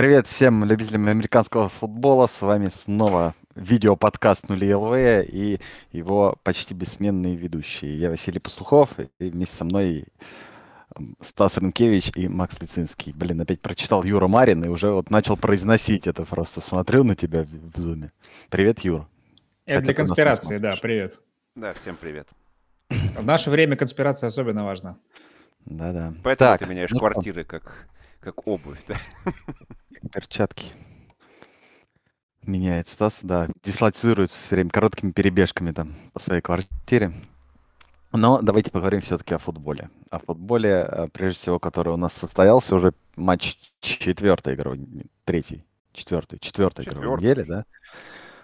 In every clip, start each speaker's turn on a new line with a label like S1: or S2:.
S1: Привет всем любителям американского футбола. С вами снова видеоподкаст «Нули ЛВ» и его почти бессменные ведущие. Я Василий Пастухов, и вместе со мной Стас Ренкевич и Макс Лицинский. Блин, опять прочитал Юра Марин и уже вот начал произносить это просто. Смотрю на тебя в зуме. Привет, Юр.
S2: Это для конспирации, да, привет.
S3: Да, всем привет.
S2: В наше время конспирация особенно важна.
S1: Да-да.
S3: Поэтому так, ты меняешь ну, квартиры как, как обувь, да?
S1: Перчатки. Меняет Стас, да. Дислоцируется все время короткими перебежками там по своей квартире. Но давайте поговорим все-таки о футболе. О футболе, э, прежде всего, который у нас состоялся уже матч четвертой игры, третий, четвертый, четвертая игра недели, да?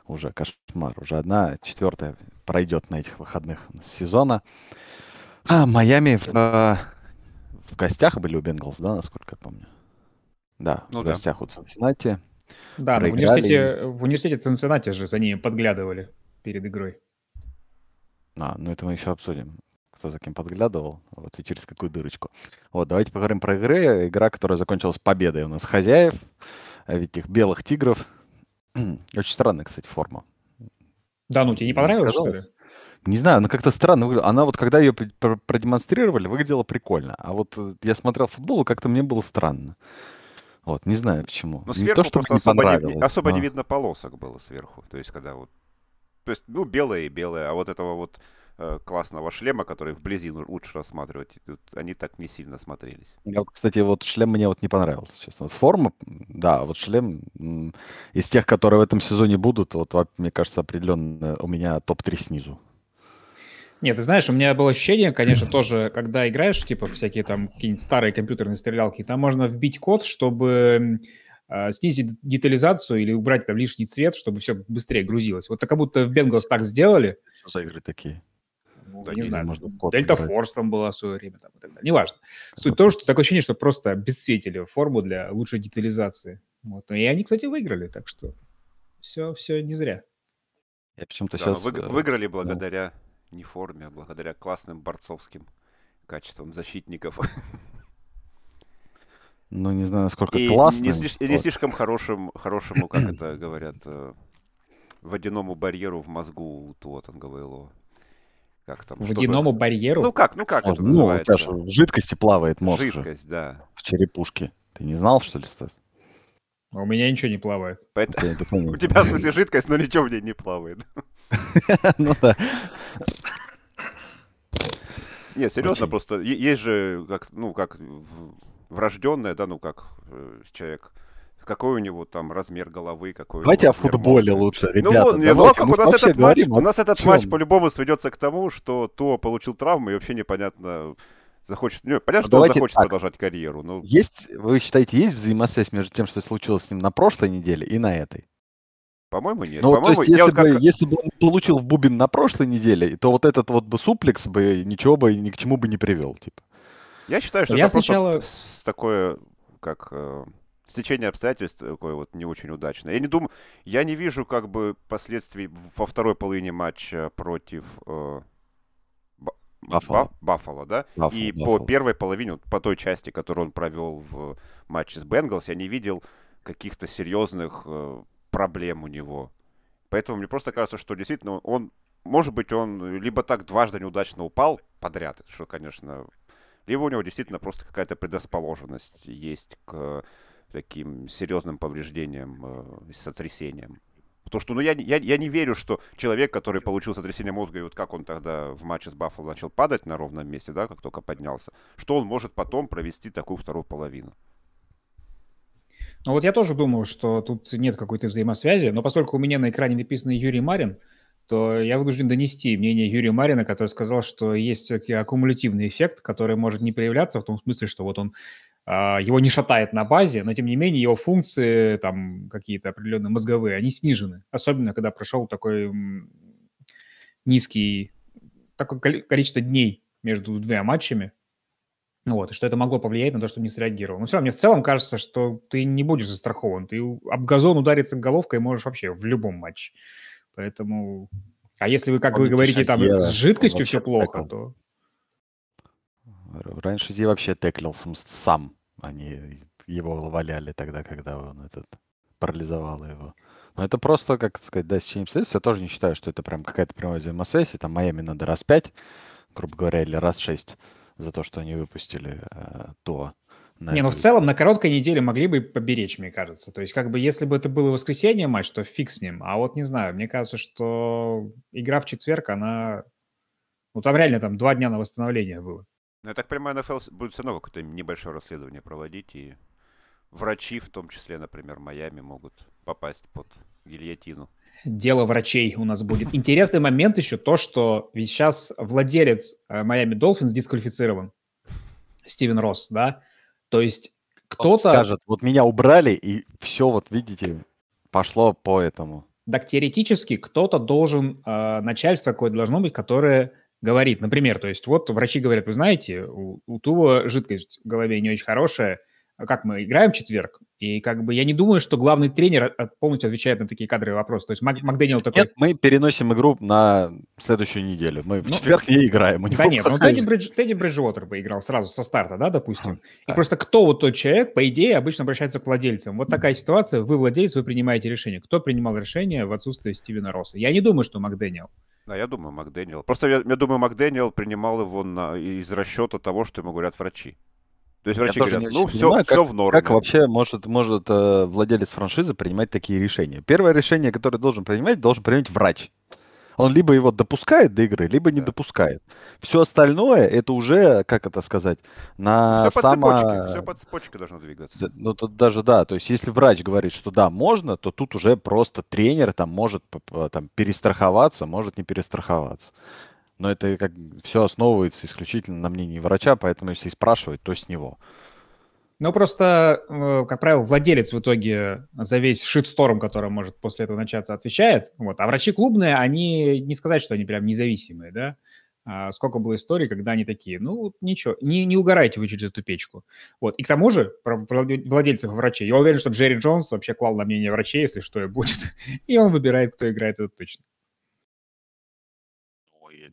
S1: Уже кошмар, уже одна четвертая пройдет на этих выходных сезона. А, Майами в, э, в гостях были у Бенгалс, да, насколько я помню? Да, ну, в да. гостях у Цинциннати.
S2: Да, в университете, в университете Цинциннати же за ними подглядывали перед игрой.
S1: А, ну это мы еще обсудим, кто за кем подглядывал, вот и через какую дырочку. Вот, давайте поговорим про игры. Игра, которая закончилась победой у нас хозяев, а ведь этих белых тигров. Очень странная, кстати, форма.
S2: Да, ну тебе не понравилось, что ли?
S1: Не знаю, она как-то странно выглядела. Она вот, когда ее продемонстрировали, выглядела прикольно. А вот э, я смотрел футбол, и как-то мне было странно. Вот, не знаю почему.
S3: Но сверху не то, что просто особо, не, особо но... не видно полосок было сверху. То есть, когда вот то есть, ну, белое и белое, а вот этого вот э, классного шлема, который вблизи лучше рассматривать, тут они так не сильно смотрелись.
S1: Я, кстати, вот шлем мне вот не понравился, честно. Вот форма, да, вот шлем из тех, которые в этом сезоне будут, вот, мне кажется, определенно у меня топ-3 снизу.
S2: Нет, ты знаешь, у меня было ощущение, конечно, тоже, когда играешь, типа, всякие там какие-нибудь старые компьютерные стрелялки, там можно вбить код, чтобы э, снизить детализацию или убрать там лишний цвет, чтобы все быстрее грузилось. Вот как будто в Bengals так сделали.
S1: Что за игры такие?
S2: Ну, да, не знаю, можно Дельта Форс там была в свое время, там, и так далее. Неважно. Суть в том, что такое ощущение, что просто бесцветили форму для лучшей детализации. Вот. И они, кстати, выиграли, так что все, все не зря.
S1: Я почему-то
S3: да,
S1: сейчас...
S3: Вы, э, выиграли благодаря не форме, а благодаря классным борцовским качествам защитников.
S1: Ну, не знаю, насколько и классно.
S3: Не, слиш, вот. не слишком хорошим, хорошему, как это говорят, э, водяному барьеру в мозгу Туотанга ВЛО.
S2: Как там? Водяному чтобы... барьеру?
S3: Ну как, ну как
S1: это ну, называется? Ну, в жидкости плавает мозг
S3: Жидкость, же. да.
S1: В черепушке. Ты не знал, что ли, Стас?
S2: А у меня ничего не плавает.
S3: Поэтому... У тебя, в смысле, жидкость, но ничего в ней не плавает.
S1: Ну да.
S3: Нет, серьезно, Очень. просто есть же, как, ну, как врожденное, да, ну, как э, человек, какой у него там размер головы, какой
S1: Давайте о футболе мозга. лучше, ну ребята.
S3: Ну, ну как у нас этот матч, у нас этот матч по-любому сведется к тому, что то получил травму, и вообще непонятно, захочет... Ну, понятно, что он захочет так. продолжать карьеру. Но...
S1: Есть, вы считаете, есть взаимосвязь между тем, что случилось с ним на прошлой неделе и на этой?
S3: По-моему, нет.
S1: Ну,
S3: По-моему,
S1: то есть, если, бы, как... если бы он получил в бубен на прошлой неделе, то вот этот вот бы суплекс бы ничего бы ни к чему бы не привел, типа.
S3: Я считаю, что Я это сначала... просто такое, как э, стечение обстоятельств такое вот не очень удачное. Я не думаю, я не вижу как бы последствий во второй половине матча против э, Баффало. Баффало, да? Баффало, и Баффало. по первой половине, по той части, которую он провел в матче с Бенгалс, я не видел каких-то серьезных э, проблем у него. Поэтому мне просто кажется, что действительно он, может быть, он либо так дважды неудачно упал подряд, что, конечно, либо у него действительно просто какая-то предрасположенность есть к таким серьезным повреждениям э, сотрясениям. Потому что, ну, я, я, я не верю, что человек, который получил сотрясение мозга, и вот как он тогда в матче с Баффало начал падать на ровном месте, да, как только поднялся, что он может потом провести такую вторую половину.
S2: Ну вот я тоже думаю, что тут нет какой-то взаимосвязи, но поскольку у меня на экране написано Юрий Марин, то я вынужден донести мнение Юрия Марина, который сказал, что есть все-таки аккумулятивный эффект, который может не проявляться в том смысле, что вот он а, его не шатает на базе, но тем не менее его функции, там какие-то определенные мозговые, они снижены. Особенно, когда прошел такой низкий, такое количество дней между двумя матчами, вот, и что это могло повлиять на то, что не среагировал. Но все равно мне в целом кажется, что ты не будешь застрахован. Ты об газон удариться головкой можешь вообще в любом матче. Поэтому... А если вы, как вы говорите, там с жидкостью все плохо, текл. то...
S1: Раньше я вообще теклился сам, не его валяли тогда, когда он этот парализовал его. Но это просто, как сказать, да, с чем Я тоже не считаю, что это прям какая-то прямая взаимосвязь. И там Майами надо раз пять, грубо говоря, или раз шесть за то, что они выпустили э, то.
S2: Не, ну в целом на короткой неделе могли бы поберечь, мне кажется. То есть как бы если бы это было воскресенье матч, то фиг с ним. А вот не знаю, мне кажется, что игра в четверг, она... Ну там реально там два дня на восстановление было.
S3: Ну, я так понимаю, НФЛ будет все равно какое-то небольшое расследование проводить, и врачи, в том числе, например, Майами, могут попасть под гильотину.
S2: Дело врачей у нас будет. Интересный момент еще то, что ведь сейчас владелец э, Майами Долфинс дисквалифицирован. Стивен Росс, да? То есть кто-то...
S1: скажет, вот меня убрали, и все, вот видите, пошло по этому.
S2: Так теоретически кто-то должен, э, начальство какое-то должно быть, которое говорит, например, то есть вот врачи говорят, вы знаете, у, у Тува жидкость в голове не очень хорошая, как мы играем в четверг, и как бы я не думаю, что главный тренер полностью отвечает на такие кадровые вопросы. То есть Мак, Макдэниел такой...
S1: Нет, мы переносим игру на следующую неделю. Мы в ну, четверг не играем. У
S2: него да нет, ну Тедди, Бридж, Тедди Бриджуотер поиграл сразу со старта, да, допустим. И да. просто кто вот тот человек, по идее, обычно обращается к владельцам. Вот такая ситуация, вы владелец, вы принимаете решение. Кто принимал решение в отсутствие Стивена Росса? Я не думаю, что Макдэниел.
S3: Да, я думаю, Макдэниел. Просто я, я думаю, Макдэниел принимал его на, из расчета того, что ему говорят врачи. То есть врачи говорят, ну все, понимаю, все
S1: как,
S3: в норме.
S1: Как вообще может, может э, владелец франшизы принимать такие решения? Первое решение, которое должен принимать, должен принимать врач. Он либо его допускает до игры, либо не да. допускает. Все остальное, это уже, как это сказать, на все само...
S3: по цепочке, все по цепочке должно двигаться.
S1: Ну, тут даже да, то есть если врач говорит, что да, можно, то тут уже просто тренер там может там, перестраховаться, может не перестраховаться. Но это как все основывается исключительно на мнении врача, поэтому если спрашивать, то с него.
S2: Ну, просто, э, как правило, владелец в итоге за весь шитсторм, который может после этого начаться, отвечает. Вот. А врачи клубные, они, не сказать, что они прям независимые, да? А сколько было историй, когда они такие, ну, ничего, не, не угорайте вы через эту печку. Вот. И к тому же, про владельцев врачей, я уверен, что Джерри Джонс вообще клал на мнение врачей, если что и будет. И он выбирает, кто играет, это точно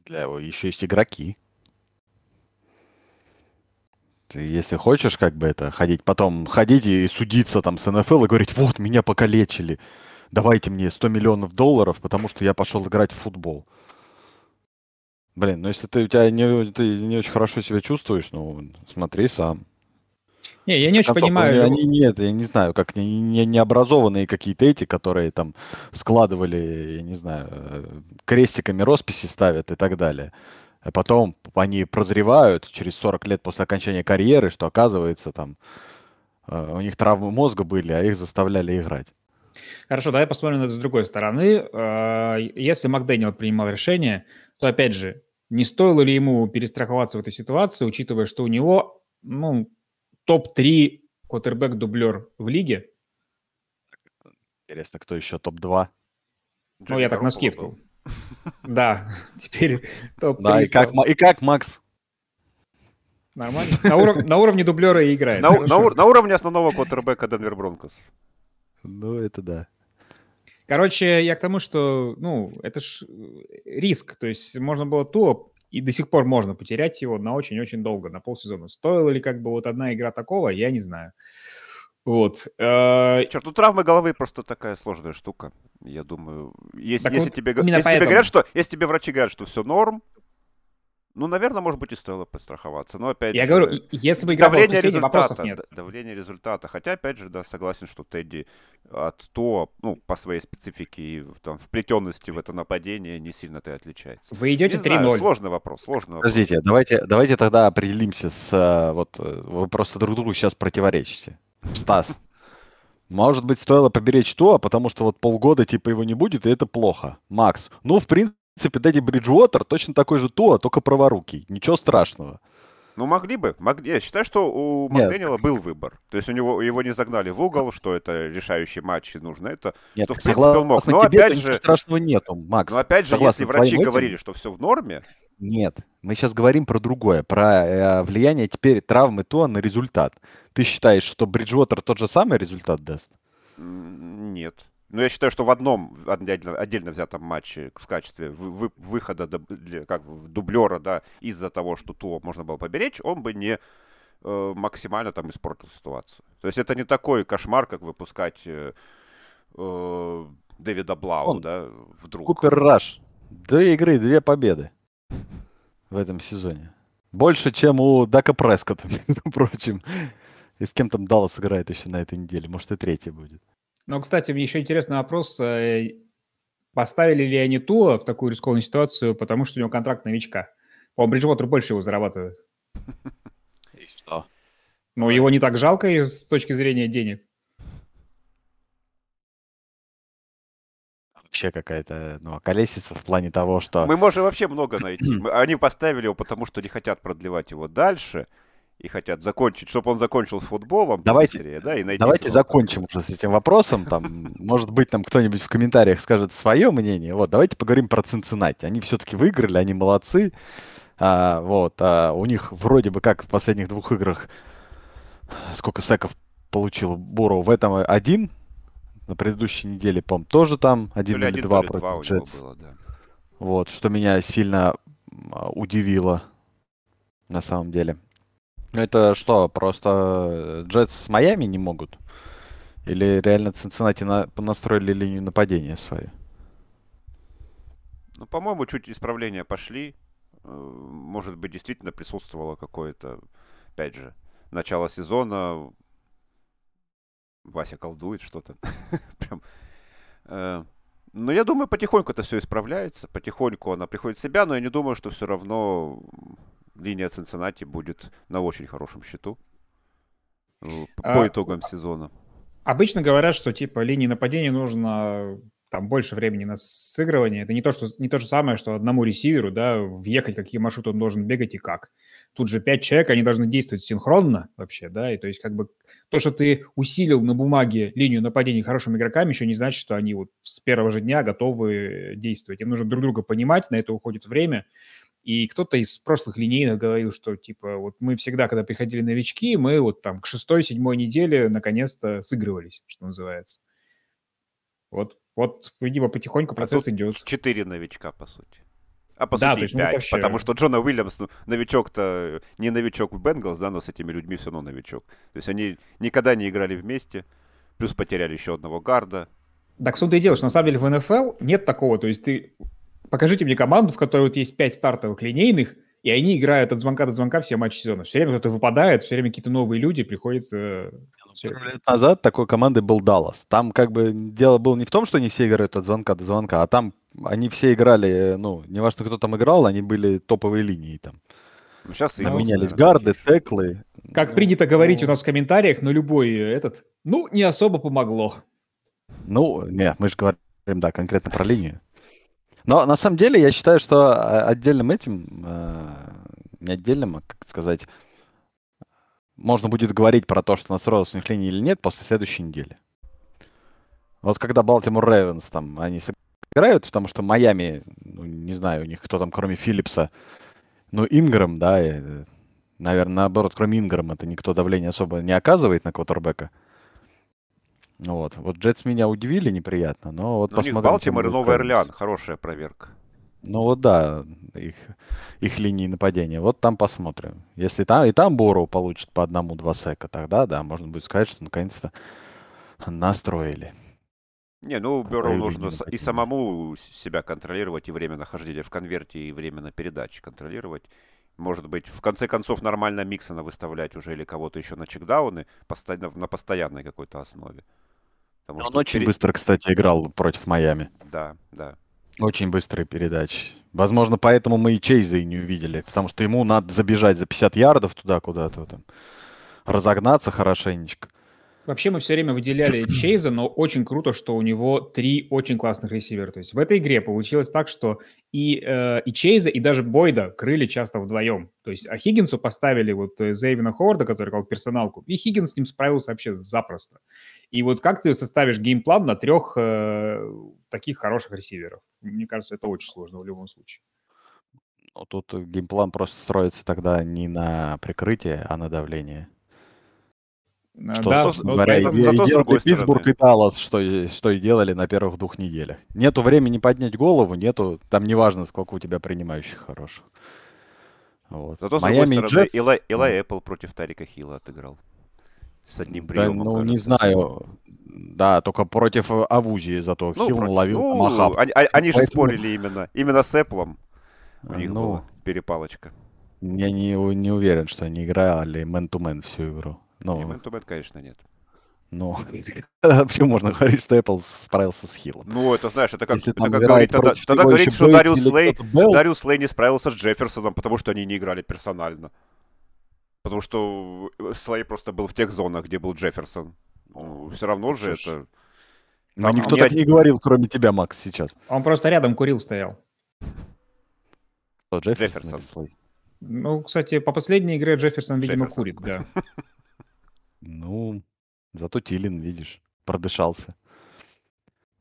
S1: для его еще есть игроки. Ты, если хочешь, как бы это, ходить, потом ходить и судиться там с НФЛ и говорить, вот, меня покалечили, давайте мне 100 миллионов долларов, потому что я пошел играть в футбол. Блин, ну если ты, у тебя не, ты не очень хорошо себя чувствуешь, ну, смотри сам.
S2: Не, я не очень концов, понимаю.
S1: Они нет, я не знаю, как не, не, необразованные какие-то эти, которые там складывали, я не знаю, э, крестиками росписи ставят и так далее. А потом они прозревают через 40 лет после окончания карьеры, что оказывается там э, у них травмы мозга были, а их заставляли играть.
S2: Хорошо, давай посмотрим на это с другой стороны. Э, если Макдэниел принимал решение, то опять же, не стоило ли ему перестраховаться в этой ситуации, учитывая, что у него, ну, топ-3 квотербек-дублер в лиге.
S1: Интересно, кто еще топ-2?
S2: Ну, я так на скидку. Да, теперь
S1: топ-3. Да, и как, и как Макс?
S2: Нормально. На, уров... на уровне дублера и играет.
S3: На, на, на уровне основного квотербека Денвер Бронкос.
S1: Ну, это да.
S2: Короче, я к тому, что, ну, это ж риск. То есть можно было то и до сих пор можно потерять его на очень-очень долго, на полсезона. Стоила ли как бы вот одна игра такого, я не знаю. Вот.
S3: Э, Черт, ну травмы головы просто такая сложная штука. Я думаю, если, если, вот тебе, если тебе говорят, что если тебе врачи говорят, что все норм, ну, наверное, может быть, и стоило подстраховаться. Но опять
S2: Я
S3: же,
S2: говорю, если бы игра давление была вопросов нет.
S3: Давление результата. Хотя, опять же, да, согласен, что Тедди от то, ну, по своей специфике и там, вплетенности в это нападение не сильно ты отличается.
S2: Вы идете 3-0.
S3: Сложный вопрос, сложный
S1: вопрос. Подождите, давайте, давайте тогда определимся с... Э, вот э, вы просто друг другу сейчас противоречите. Стас, может быть, стоило поберечь то, потому что вот полгода типа его не будет, и это плохо. Макс, ну, в принципе, принципе, Дэдди Бриджуотер точно такой же Туа, только праворукий. Ничего страшного.
S3: Ну, могли бы. Мог... Я считаю, что у Макдэниела был выбор. То есть у него его не загнали в угол, что это решающий матч и нужно это.
S1: Нет, то, в принципе, он мог. Но тебе, опять же... страшного нету, Макс.
S3: Но опять же, если врачи говорили, что все в норме...
S1: Нет, мы сейчас говорим про другое, про э, влияние теперь травмы Туа на результат. Ты считаешь, что Бриджуотер тот же самый результат даст?
S3: Нет. Но я считаю, что в одном отдельно, отдельно взятом матче в качестве вы, выхода для, как дублера, да, из-за того, что то можно было поберечь, он бы не э, максимально там испортил ситуацию. То есть это не такой кошмар, как выпускать э, э, Дэвида Блау, Он, да, вдруг.
S1: Купер Раш. Две игры, две победы в этом сезоне. Больше, чем у Дака Прескота, между прочим. И с кем там Даллас играет еще на этой неделе. Может, и третий будет.
S2: Ну, кстати, мне еще интересный вопрос. Э, поставили ли они Туа в такую рискованную ситуацию, потому что у него контракт новичка? По-моему, Бриджвотер больше его зарабатывает.
S1: И что?
S2: Ну, его не так жалко с точки зрения денег.
S1: Вообще какая-то, ну, колесица в плане того, что...
S3: Мы можем вообще много найти. Они поставили его, потому что не хотят продлевать его дальше и хотят закончить, чтобы он закончил с футболом.
S1: Давайте, быстрее, да, и давайте закончим уже с этим вопросом. Там, может быть, там кто-нибудь в комментариях скажет свое мнение. Вот, давайте поговорим про Цинциннати. Они все-таки выиграли, они молодцы. А, вот, а у них вроде бы как в последних двух играх сколько секов получил Буру в этом один. На предыдущей неделе, по тоже там один или, или два против Джетс. да. Вот, что меня сильно а, удивило на самом деле. Это что, просто Джетс с Майами не могут? Или реально Цинциннати на, настроили линию нападения свою?
S3: Ну, по-моему, чуть исправления пошли. Э, может быть, действительно присутствовало какое-то, опять же, начало сезона. Вася колдует что-то. Прям. Э, но я думаю, потихоньку это все исправляется. Потихоньку она приходит в себя, но я не думаю, что все равно линия Цинциннати будет на очень хорошем счету э, по а, итогам сезона.
S2: Обычно говорят, что типа линии нападения нужно там больше времени на сыгрывание. Это не то, что, не то же самое, что одному ресиверу, да, въехать, какие маршруты он должен бегать и как. Тут же пять человек, они должны действовать синхронно вообще, да, и то есть как бы то, что ты усилил на бумаге линию нападения хорошими игроками, еще не значит, что они вот с первого же дня готовы действовать. Им нужно друг друга понимать, на это уходит время, и кто-то из прошлых линейных говорил, что типа вот мы всегда, когда приходили новички, мы вот там к шестой-седьмой неделе наконец-то сыгрывались, что называется. Вот, вот, видимо, потихоньку а процесс а идет.
S3: Четыре новичка, по сути. А по да, сути есть, 5, ну, вообще... потому что Джона Уильямс, ну, новичок-то не новичок в Бенгалс, да, но с этими людьми все равно новичок. То есть они никогда не играли вместе, плюс потеряли еще одного гарда.
S2: Так в том-то и дело, что на самом деле в НФЛ нет такого, то есть ты покажите мне команду, в которой вот есть пять стартовых линейных, и они играют от звонка до звонка все матчи сезона. Все время кто-то выпадает, все время какие-то новые люди, приходится...
S1: Пару лет назад такой командой был Даллас. Там как бы дело было не в том, что они все играют от звонка до звонка, а там они все играли, ну, неважно, кто там играл, они были топовые линии там. Ну, сейчас там менялись гарды, теклы.
S2: Как ну, принято говорить ну... у нас в комментариях, но любой этот, ну, не особо помогло.
S1: Ну, нет, мы же говорим, да, конкретно про линию. Но на самом деле я считаю, что а, отдельным этим, э, не отдельным, а, как сказать, можно будет говорить про то, что у нас родственных линий или нет после следующей недели. Вот когда Балтимор Рейвенс там, они сыграют, потому что Майами, ну, не знаю, у них кто там, кроме Филлипса, ну, Инграм, да, и, наверное, наоборот, кроме Инграма, это никто давления особо не оказывает на квотербека. Вот. Вот Джетс меня удивили неприятно, но вот но
S3: посмотрим. У них Балтимор и Новый Орлеан, хорошая проверка.
S1: Ну вот да, их, их линии нападения. Вот там посмотрим. Если там и там Бору получит по одному-два сека, тогда да, можно будет сказать, что наконец-то настроили.
S3: Не, ну Беру нужно и самому себя контролировать, и время нахождения в конверте, и время на передаче контролировать. Может быть, в конце концов, нормально Миксона выставлять уже или кого-то еще на чекдауны на постоянной какой-то основе.
S1: Потому Он очень перед... быстро, кстати, играл против Майами.
S3: Да, да.
S1: Очень быстрые передачи. Возможно, поэтому мы и Чейза и не увидели. Потому что ему надо забежать за 50 ярдов туда куда-то, там, разогнаться хорошенечко.
S2: Вообще мы все время выделяли Чейза, но очень круто, что у него три очень классных ресивера. То есть в этой игре получилось так, что и, э, и Чейза, и даже Бойда крыли часто вдвоем. То есть а Хиггинсу поставили вот э, Зейвина Ховарда, который играл персоналку, и Хиггинс с ним справился вообще запросто. И вот как ты составишь геймплан на трех э, таких хороших ресиверов? Мне кажется, это очень сложно в любом случае.
S1: Ну, тут game plan просто строится тогда не на прикрытие, а на давление. Что, да, собственно говоря, и, зато делали Питтсбург и Даллас, что, что и делали на первых двух неделях. Нету времени поднять голову, нету, там неважно, сколько у тебя принимающих хороших.
S3: Вот. Зато, с Майами другой стороны, Джетс... Илай, Илай Apple против Тайрика Хилла отыграл. с одним приемом.
S1: Да, ну, кажется, не знаю. Да, только против Авузи зато
S3: ну, Хилл против... ловил ну, matchup. Они, они же спорили именно. Именно с Apple у них ну, была перепалочка.
S1: Я не, не уверен, что они играли мэн-то-мэн всю игру.
S3: Ну, не мэн-то-мэн, конечно, нет.
S1: Ну, вообще можно говорить, что Apple справился с Хиллом.
S3: Ну, это знаешь, это как, это как говорить, тогда, тогда говорить, что Дариус Слей, Дариус Слей не справился с Джефферсоном, потому что они не играли персонально. Потому что Слей просто был в тех зонах, где был Джефферсон. Ну, все равно же это...
S1: Ну, никто так не говорил, кроме тебя, Макс, сейчас.
S2: Он просто рядом курил стоял.
S1: Что, Джефферсон? Джефферсон.
S2: Ну, кстати, по последней игре Джефферсон, видимо, Джефферсон. курит, да.
S1: Ну, зато Тилин, видишь, продышался.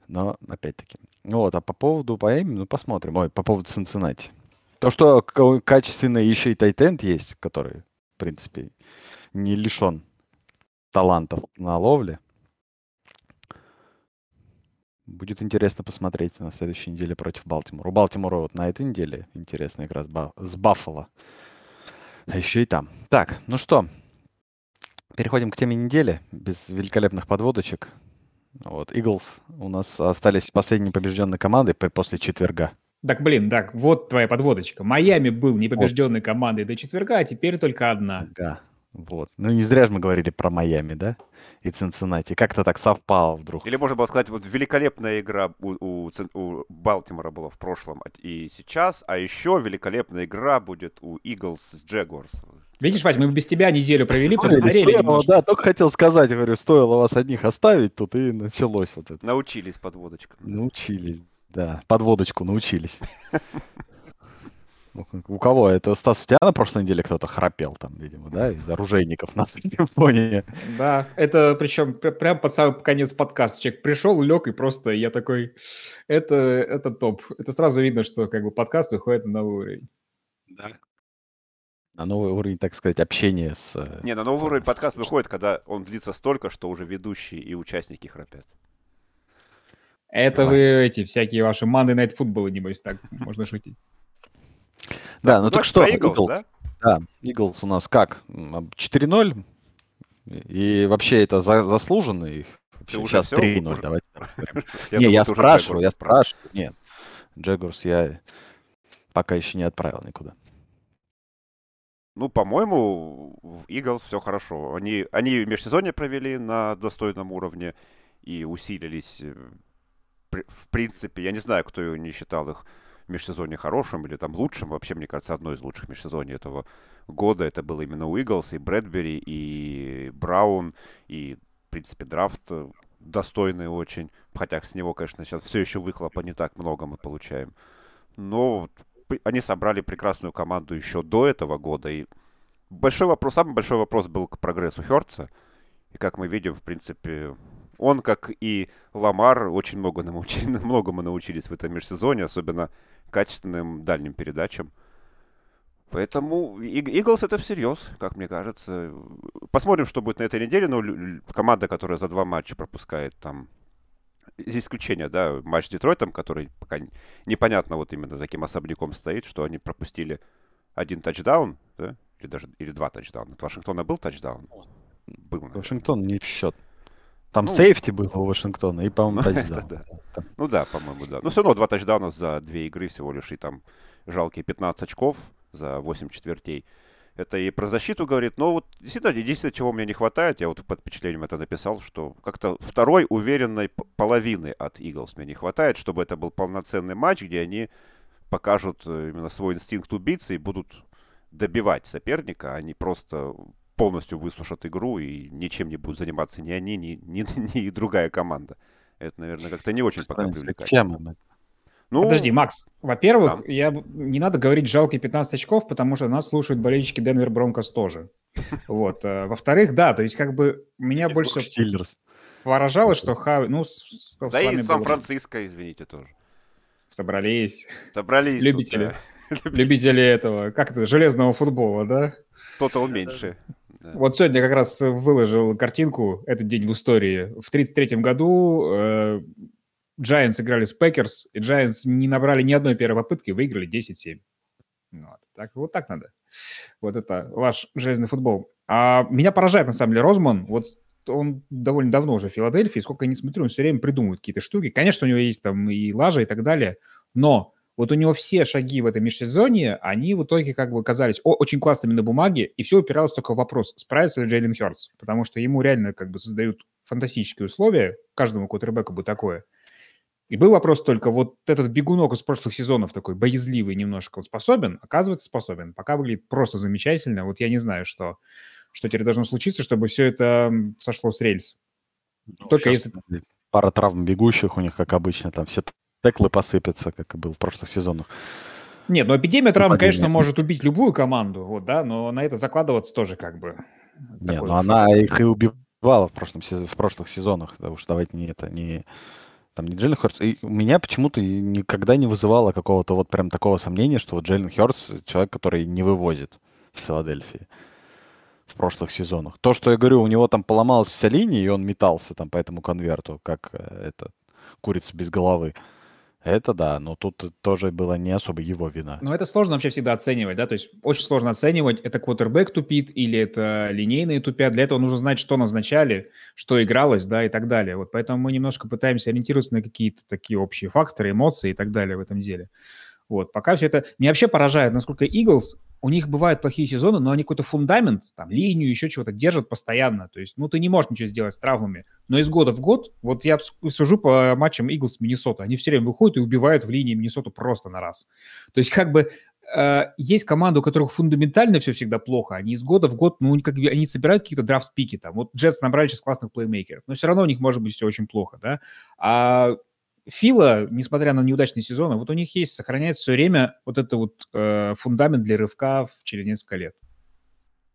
S1: Но, опять-таки. Вот, а по поводу Майами, ну, посмотрим. Ой, по поводу Цинциннати. То, что качественный еще и Тайтенд есть, который, в принципе, не лишен талантов на ловле. Будет интересно посмотреть на следующей неделе против Балтимора. У Балтимора вот на этой неделе интересная игра с, Баффало. А еще и там. Так, ну что, переходим к теме недели. Без великолепных подводочек. Вот, Иглс у нас остались последней побежденной командой после четверга.
S2: Так, блин, так, вот твоя подводочка. Майами был непобежденной вот. командой до четверга, а теперь только одна.
S1: Да, вот. Ну, не зря же мы говорили про Майами, да? И Цинциннати. Как-то так совпало вдруг.
S3: Или можно было сказать, вот великолепная игра у, у, у Балтимора была в прошлом и сейчас, а еще великолепная игра будет у Eagles с Jaguars.
S2: Видишь, Вась, мы без тебя неделю провели,
S1: стоило, Да, только хотел сказать, говорю, стоило вас одних оставить тут, и началось вот это.
S3: Научились подводочкам.
S1: Научились, да, подводочку научились. У кого? Это, Стас, у тебя на прошлой неделе кто-то храпел там, видимо, да, из оружейников на заднем фоне.
S2: Да, это причем прям под самый конец подкаста. Человек пришел, лег, и просто я такой, это, это топ. Это сразу видно, что как бы подкаст выходит на новый уровень. Да.
S1: На новый уровень, так сказать, общения с... Э,
S3: Не, на новый уровень подкаст выходит, когда он длится столько, что уже ведущие и участники храпят.
S2: Это вы эти всякие ваши Monday Night Football, небось, так можно шутить.
S1: Да, ну так что, Eagles, да? Да, Eagles у нас как? 4-0. И вообще это за, заслуженно их. Сейчас 3-0, давайте. Не, я спрашиваю, я спрашиваю. Нет, Джегурс я пока еще не отправил никуда.
S3: Ну, по-моему, в Eagles все хорошо. Они, они межсезонье провели на достойном уровне и усилились. Э, в принципе, я не знаю, кто не считал их межсезонье хорошим или там лучшим. Вообще, мне кажется, одно из лучших межсезоний этого года это было именно Уиглс, и Брэдбери, и Браун, и, в принципе, драфт достойный очень. Хотя с него, конечно, сейчас все еще выхлопа не так много мы получаем. Но они собрали прекрасную команду еще до этого года. И большой вопрос, самый большой вопрос был к прогрессу Херца. И как мы видим, в принципе, он, как и Ламар, очень много научили, многому научились в этом межсезоне, особенно качественным дальним передачам. Поэтому Иглс это всерьез, как мне кажется. Посмотрим, что будет на этой неделе. Но команда, которая за два матча пропускает там за исключением, да, матч с Детройтом, который пока непонятно вот именно таким особняком стоит, что они пропустили один тачдаун, да, или даже или два тачдауна. От Вашингтона был тачдаун?
S1: Был. Наверное. Вашингтон не в счет. Там ну, сейфти был у Вашингтона и, по-моему, ну, тачдаун.
S3: Да. Ну да, по-моему, да. Но все равно два тачдауна за две игры всего лишь, и там жалкие 15 очков за 8 четвертей. Это и про защиту говорит. Но вот действительно, единственное, чего мне не хватает, я вот под впечатлением это написал, что как-то второй уверенной половины от Иглс мне не хватает, чтобы это был полноценный матч, где они покажут э, именно свой инстинкт убийцы и будут добивать соперника, а не просто полностью высушат игру и ничем не будут заниматься ни они, ни, ни, ни другая команда. Это, наверное, как-то не очень пока привлекательно.
S2: Ну, Подожди, Макс, во-первых, я не надо говорить жалкие 15 очков, потому что нас слушают болельщики Денвер Бронкос тоже. Вот. Э, во-вторых, да, то есть как бы меня больше поражало, что Хави... Ну,
S3: да и Сан-Франциско, извините, тоже.
S2: Собрались.
S3: Собрались.
S2: Любители. Любители этого, как это, железного футбола, да?
S3: Кто-то меньше.
S2: Да. Вот сегодня как раз выложил картинку «Этот день в истории». В 1933 году э, Giants играли с Packers, и Giants не набрали ни одной первой попытки, выиграли 10-7. Вот так, вот так надо. Вот это ваш железный футбол. А меня поражает, на самом деле, Розман. Вот он довольно давно уже в Филадельфии, сколько я не смотрю, он все время придумывает какие-то штуки. Конечно, у него есть там и лажа и так далее, но вот у него все шаги в этом межсезонье, они в итоге как бы казались очень классными на бумаге, и все упиралось только в вопрос, справится ли Джейлен Хёртс, потому что ему реально как бы создают фантастические условия, каждому квотербеку бы такое. И был вопрос только, вот этот бегунок из прошлых сезонов такой боязливый немножко, он способен? Оказывается, способен. Пока выглядит просто замечательно. Вот я не знаю, что, что теперь должно случиться, чтобы все это сошло с рельс.
S1: Ну, только если... Пара травм бегущих у них, как обычно, там все теклы посыпятся, как и был в прошлых сезонах.
S2: Нет, ну эпидемия травм, конечно, может убить любую команду, вот, да, но на это закладываться тоже как бы...
S1: Не, ну она их и убивала в, прошлом, в прошлых сезонах, потому что давайте не это, не там не Джейлен Хёртс. И у меня почему-то никогда не вызывало какого-то вот прям такого сомнения, что вот Джейлен Хёртс человек, который не вывозит с Филадельфии в прошлых сезонах. То, что я говорю, у него там поломалась вся линия, и он метался там по этому конверту, как э, это курица без головы. Это да, но тут тоже было не особо его вина.
S2: Но это сложно вообще всегда оценивать, да, то есть очень сложно оценивать, это квотербек тупит или это линейные тупят. Для этого нужно знать, что назначали, что игралось, да, и так далее. Вот поэтому мы немножко пытаемся ориентироваться на какие-то такие общие факторы, эмоции и так далее в этом деле. Вот, пока все это... Меня вообще поражает, насколько Eagles у них бывают плохие сезоны, но они какой-то фундамент, там, линию, еще чего-то держат постоянно. То есть, ну, ты не можешь ничего сделать с травмами. Но из года в год, вот я сужу по матчам Иглс Миннесота, они все время выходят и убивают в линии Миннесоту просто на раз. То есть, как бы, э, есть команды, у которых фундаментально все всегда плохо. Они из года в год, ну, как бы, они собирают какие-то драфт-пики там. Вот Джетс набрали сейчас классных плеймейкеров, но все равно у них может быть все очень плохо, да. А Фила, несмотря на неудачный сезон, вот у них есть, сохраняется все время вот это вот э, фундамент для рывка в, через несколько лет.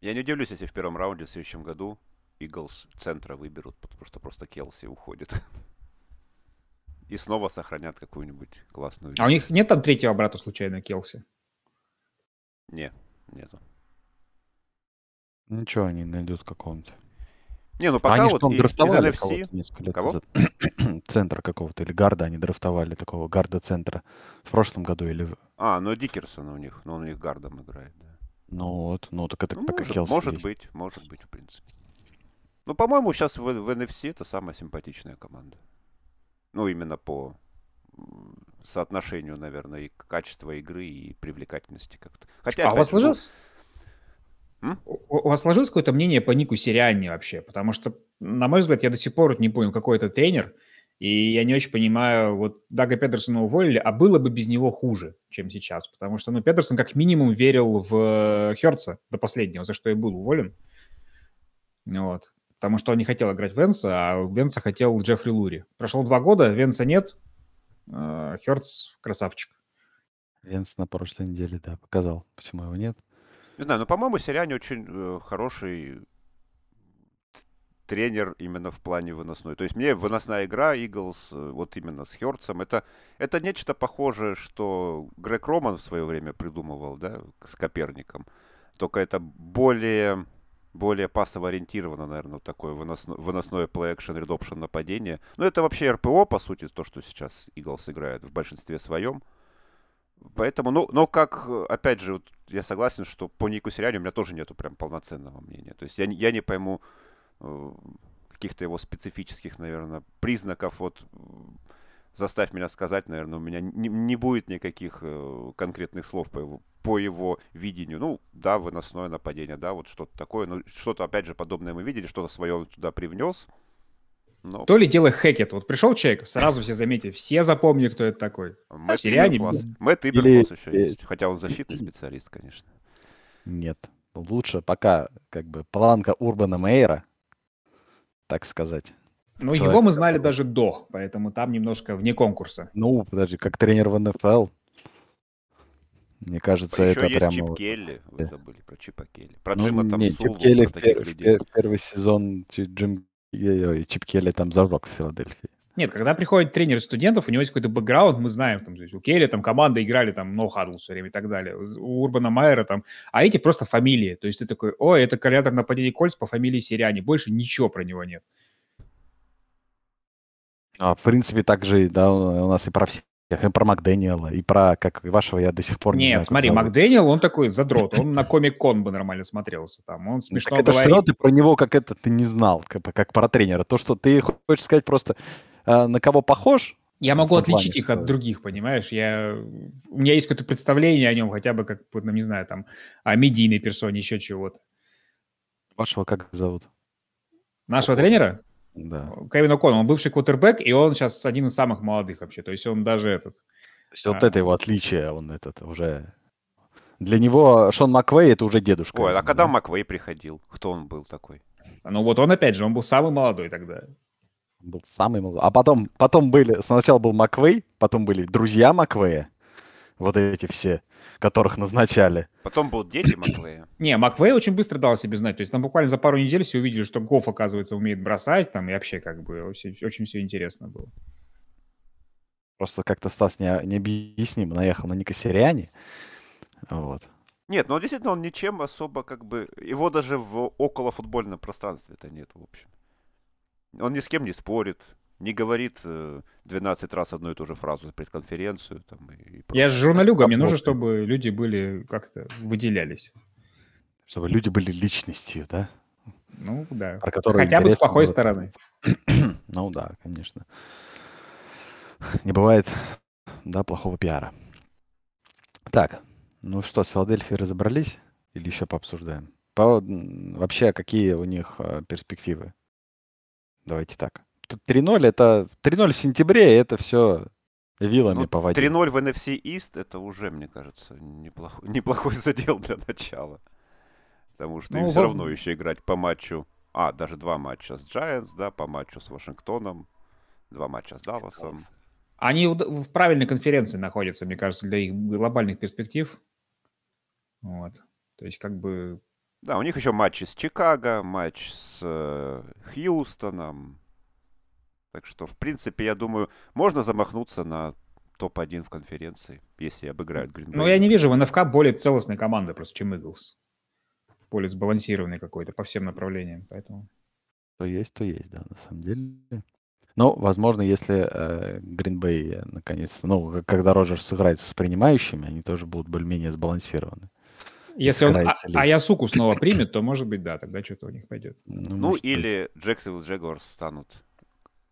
S3: Я не удивлюсь, если в первом раунде в следующем году Иглс центра выберут, потому что просто Келси уходит. И снова сохранят какую-нибудь классную...
S2: А у них нет там третьего брата случайно, Келси?
S3: Не, нету.
S1: Ничего, они найдут какого-нибудь.
S3: Не, ну пока они вот из, из NFC...
S1: Несколько лет Кого? Назад. центра какого-то, или гарда они драфтовали, такого гарда-центра в прошлом году или...
S3: А, ну Дикерсон у них, но он у них гардом играет, да.
S1: Ну вот, ну так это ну,
S3: пока может, может есть. быть, может быть, в принципе. Ну, по-моему, сейчас в, в NFC это самая симпатичная команда. Ну, именно по соотношению, наверное, и качества игры, и привлекательности как-то.
S2: Хотя, а у вас сложилось? У, вас сложилось какое-то мнение по Нику Сирианне вообще? Потому что, на мой взгляд, я до сих пор не понял, какой это тренер. И я не очень понимаю, вот Дага Педерсона уволили, а было бы без него хуже, чем сейчас. Потому что, ну, Педерсон как минимум верил в Херца до последнего, за что и был уволен. Вот. Потому что он не хотел играть Венса, а Венса хотел Джеффри Лури. Прошло два года, Венса нет, а Херц красавчик.
S1: Венс на прошлой неделе, да, показал, почему его нет.
S3: Не знаю, но, по-моему, Сириане очень э, хороший тренер именно в плане выносной. То есть мне выносная игра Eagles, э, вот именно с Херцем, это, это нечто похожее, что Грег Роман в свое время придумывал, да, с Коперником. Только это более, более пассово ориентировано, наверное, такое выносное, выносное play-action, red нападение. Но это вообще РПО, по сути, то, что сейчас Eagles играет в большинстве своем. Поэтому, ну, но как, опять же, вот я согласен, что по Нику Сириане у меня тоже нету прям полноценного мнения. То есть я, я не пойму э, каких-то его специфических, наверное, признаков. Вот заставь меня сказать, наверное, у меня не, не будет никаких э, конкретных слов по его, по его видению. Ну, да, выносное нападение, да, вот что-то такое. Ну, что-то, опять же, подобное мы видели, что-то свое он туда привнес.
S2: Но... То ли дело Хекет. Вот пришел человек, сразу все заметили, все запомнили, кто это такой.
S3: Мэтт Сириане... Мэтт Иберфлос еще есть. Хотя он защитный специалист, конечно.
S1: Нет. Лучше пока как бы планка Урбана Мейера, так сказать.
S2: Ну, Человек, его мы знали который... даже до, поэтому там немножко вне конкурса.
S1: Ну, подожди, как тренер в НФЛ. Мне кажется, Еще это
S3: есть
S1: прямо...
S3: Чип Келли, вы забыли про Чипа Келли. Про ну, Джима
S1: там не, Чип Келли в, пер... в первый сезон Джим и Чип Келли там зажег в Филадельфии.
S2: Нет, когда приходит тренер студентов, у него есть какой-то бэкграунд, мы знаем, там, у Келли там команда играли там no huddle все время и так далее, у Урбана Майера там, а эти просто фамилии, то есть ты такой, о, это координатор нападения Кольц по фамилии Сириани, больше ничего про него нет.
S1: А, в принципе, так же, да, у нас и про всех и про Макдэниела, и про как вашего я до сих пор
S2: не
S1: Нет,
S2: знаю. Нет, смотри, Макдэниел, он такой задрот, он на Комик-кон бы нормально смотрелся там, он смешно так
S1: это говорит. Это ты про него как это ты не знал, как, как про тренера. То, что ты хочешь сказать просто, э, на кого похож,
S2: я могу отличить их от других, понимаешь? Я... У меня есть какое-то представление о нем, хотя бы как, ну, не знаю, там, о медийной персоне, еще чего-то.
S1: Вашего как зовут?
S2: Нашего тренера?
S1: Да.
S2: Кевин О'Коннелл, он бывший квотербек, и он сейчас один из самых молодых вообще. То есть он даже этот... То
S1: есть а... вот это его отличие, он этот уже... Для него Шон Маквей это уже дедушка.
S3: Ой, а когда да? Маквей приходил? Кто он был такой?
S2: Ну вот он опять же, он был самый молодой тогда.
S1: Был самый молодой. А потом, потом были, сначала был Маквей, потом были друзья Маквея, вот эти все, которых назначали.
S3: Потом был дети Маквея.
S2: Не, Маквей очень быстро дал себе знать. То есть там буквально за пару недель все увидели, что Гоф, оказывается, умеет бросать там, и вообще как бы очень, очень все интересно было.
S1: Просто как-то Стас не, необъяснимо наехал на Ника Сириани. Вот.
S3: Нет, ну действительно он ничем особо как бы... Его даже в околофутбольном пространстве это нет, в общем. Он ни с кем не спорит, не говорит 12 э, раз одну и ту же фразу пресс-конференцию. Там, и,
S2: и Я же журналюга, мне нужно, чтобы люди были как-то выделялись.
S1: Чтобы люди были личностью, да?
S2: Ну, да. Про Хотя бы с плохой было... стороны.
S1: ну, да, конечно. Не бывает, да, плохого пиара. Так, ну что, с Филадельфией разобрались? Или еще пообсуждаем? По, вообще, какие у них э, перспективы? Давайте так. Тут 3-0 это 3-0 в сентябре, это все вилами ну, по воде.
S3: 3-0 в NFC East это уже, мне кажется, неплохой, неплохой задел для начала. Потому что ну, им все равно еще играть по матчу. А, даже два матча с Giants, да, по матчу с Вашингтоном, два матча с Далласом.
S2: Они в правильной конференции находятся, мне кажется, для их глобальных перспектив. Вот. То есть, как бы
S3: да, у них еще матчи с Чикаго, матч с э, Хьюстоном. Так что, в принципе, я думаю, можно замахнуться на топ-1 в конференции, если обыграют Грин
S2: Ну, я не вижу в НФК более целостной команды просто, чем Иглс. Более сбалансированной какой-то по всем направлениям, поэтому...
S1: То есть, то есть, да, на самом деле. Но, возможно, если э, Гринбей э, наконец, ну, когда Роджерс сыграется с принимающими, они тоже будут более-менее сбалансированы.
S2: Если он а, Аясуку снова примет, то, может быть, да, тогда что-то у них пойдет.
S3: Ну, ну или Джексонвилл Джегорс станут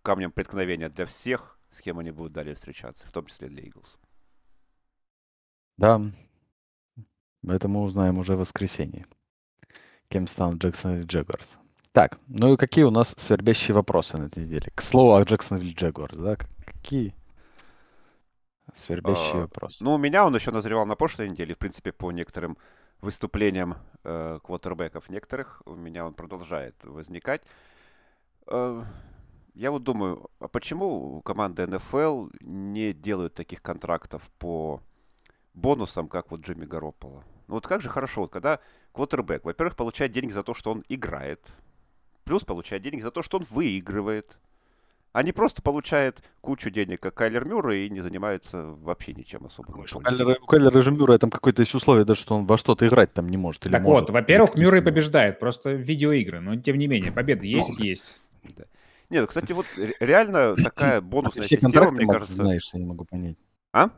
S3: камнем преткновения для всех, с кем они будут далее встречаться, в том числе для Иглс.
S1: Да, это мы узнаем уже в воскресенье. Кем станут Джексонвилл Джегорс. Так, ну и какие у нас свербящие вопросы на этой неделе? К слову о Джексонвилл Джегорс, да? Какие свербящие а, вопросы?
S3: Ну, у меня он еще назревал на прошлой неделе, в принципе, по некоторым выступлениям э, квотербеков некоторых у меня он продолжает возникать. Э, я вот думаю, а почему команды НФЛ не делают таких контрактов по бонусам, как вот Джимми Гарополо? Ну вот как же хорошо, вот когда квотербек, во-первых, получает деньги за то, что он играет, плюс получает деньги за то, что он выигрывает, они просто получают кучу денег, как Кайлер Мюррей, и не занимаются вообще ничем особо.
S1: У Кайлера, у Кайлера же Мюррея там какое-то есть условие, даже что он во что-то играть там не может.
S2: Или так
S1: может,
S2: вот, во-первых, Мюррей побеждает, просто видеоигры, но тем не менее, победа есть, есть.
S3: Да. Нет, ну, кстати, вот реально такая бонусная а все система, мне кажется...
S1: знаешь, я не могу понять.
S3: А?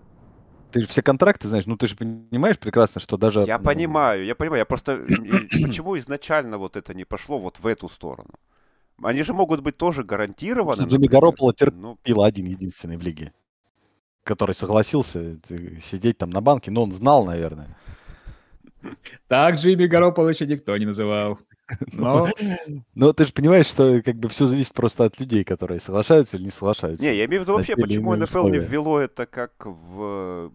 S1: Ты же все контракты знаешь, ну ты же понимаешь прекрасно, что даже...
S3: Я ну... понимаю, я понимаю, я просто... Почему изначально вот это не пошло вот в эту сторону? Они же могут быть тоже гарантированы.
S1: Джимми Гарополо терпил ну... один единственный в лиге, который согласился сидеть там на банке, но он знал, наверное.
S2: Так Джимми Гарополо еще никто не называл. Но...
S1: Но ты же понимаешь, что как бы все зависит просто от людей, которые соглашаются или не соглашаются.
S3: Не, я имею в виду вообще, почему НФЛ не ввело это как в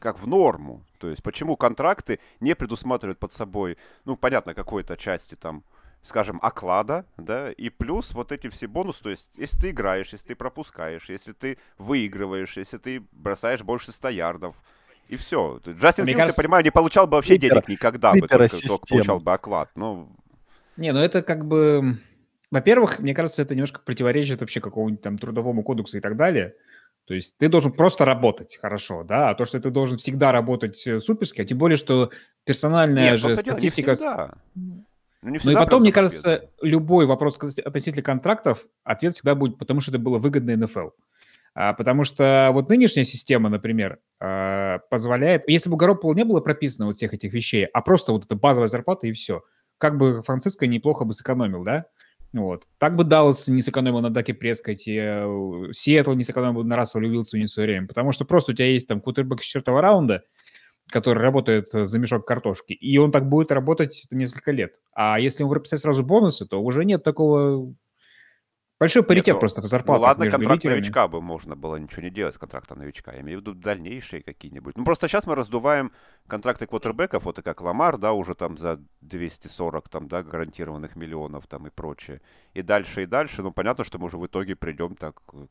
S3: как в норму. То есть почему контракты не предусматривают под собой, ну, понятно, какой-то части там скажем, оклада, да, и плюс вот эти все бонусы, то есть, если ты играешь, если ты пропускаешь, если ты выигрываешь, если ты бросаешь больше 100 ярдов, и все. Джастин Филдс, кажется, я понимаю, не получал бы вообще Питер, денег никогда бы, только, только получал бы оклад, ну...
S2: Не, ну это как бы... Во-первых, мне кажется, это немножко противоречит вообще какому-нибудь там трудовому кодексу и так далее. То есть ты должен просто работать хорошо, да, а то, что ты должен всегда работать э, суперски, а тем более, что персональная Нет, же статистика... Ну, не ну и потом, мне кажется, любой вопрос относительно контрактов, ответ всегда будет, потому что это было выгодно НФЛ. А, потому что вот нынешняя система, например, а, позволяет... Если бы у Гаропола не было прописано вот всех этих вещей, а просто вот эта базовая зарплата и все, как бы Франциско неплохо бы сэкономил, да? Вот. Так бы Даллас не сэкономил на Даке Прескоте, э, Сиэтл не сэкономил на Расселе Уилсоне в свое время, потому что просто у тебя есть там кутербэк с четвертого раунда, который работает за мешок картошки, и он так будет работать несколько лет. А если ему прописать сразу бонусы, то уже нет такого Большой паритет Нет, ну, просто в зарплатах
S3: Ну ладно, контракт
S2: лидерами.
S3: новичка бы можно было ничего не делать с контрактом новичка. Я имею в виду дальнейшие какие-нибудь. Ну просто сейчас мы раздуваем контракты квотербеков, вот и как Ламар, да, уже там за 240 там, да, гарантированных миллионов там и прочее. И дальше, и дальше. Ну понятно, что мы уже в итоге придем так э,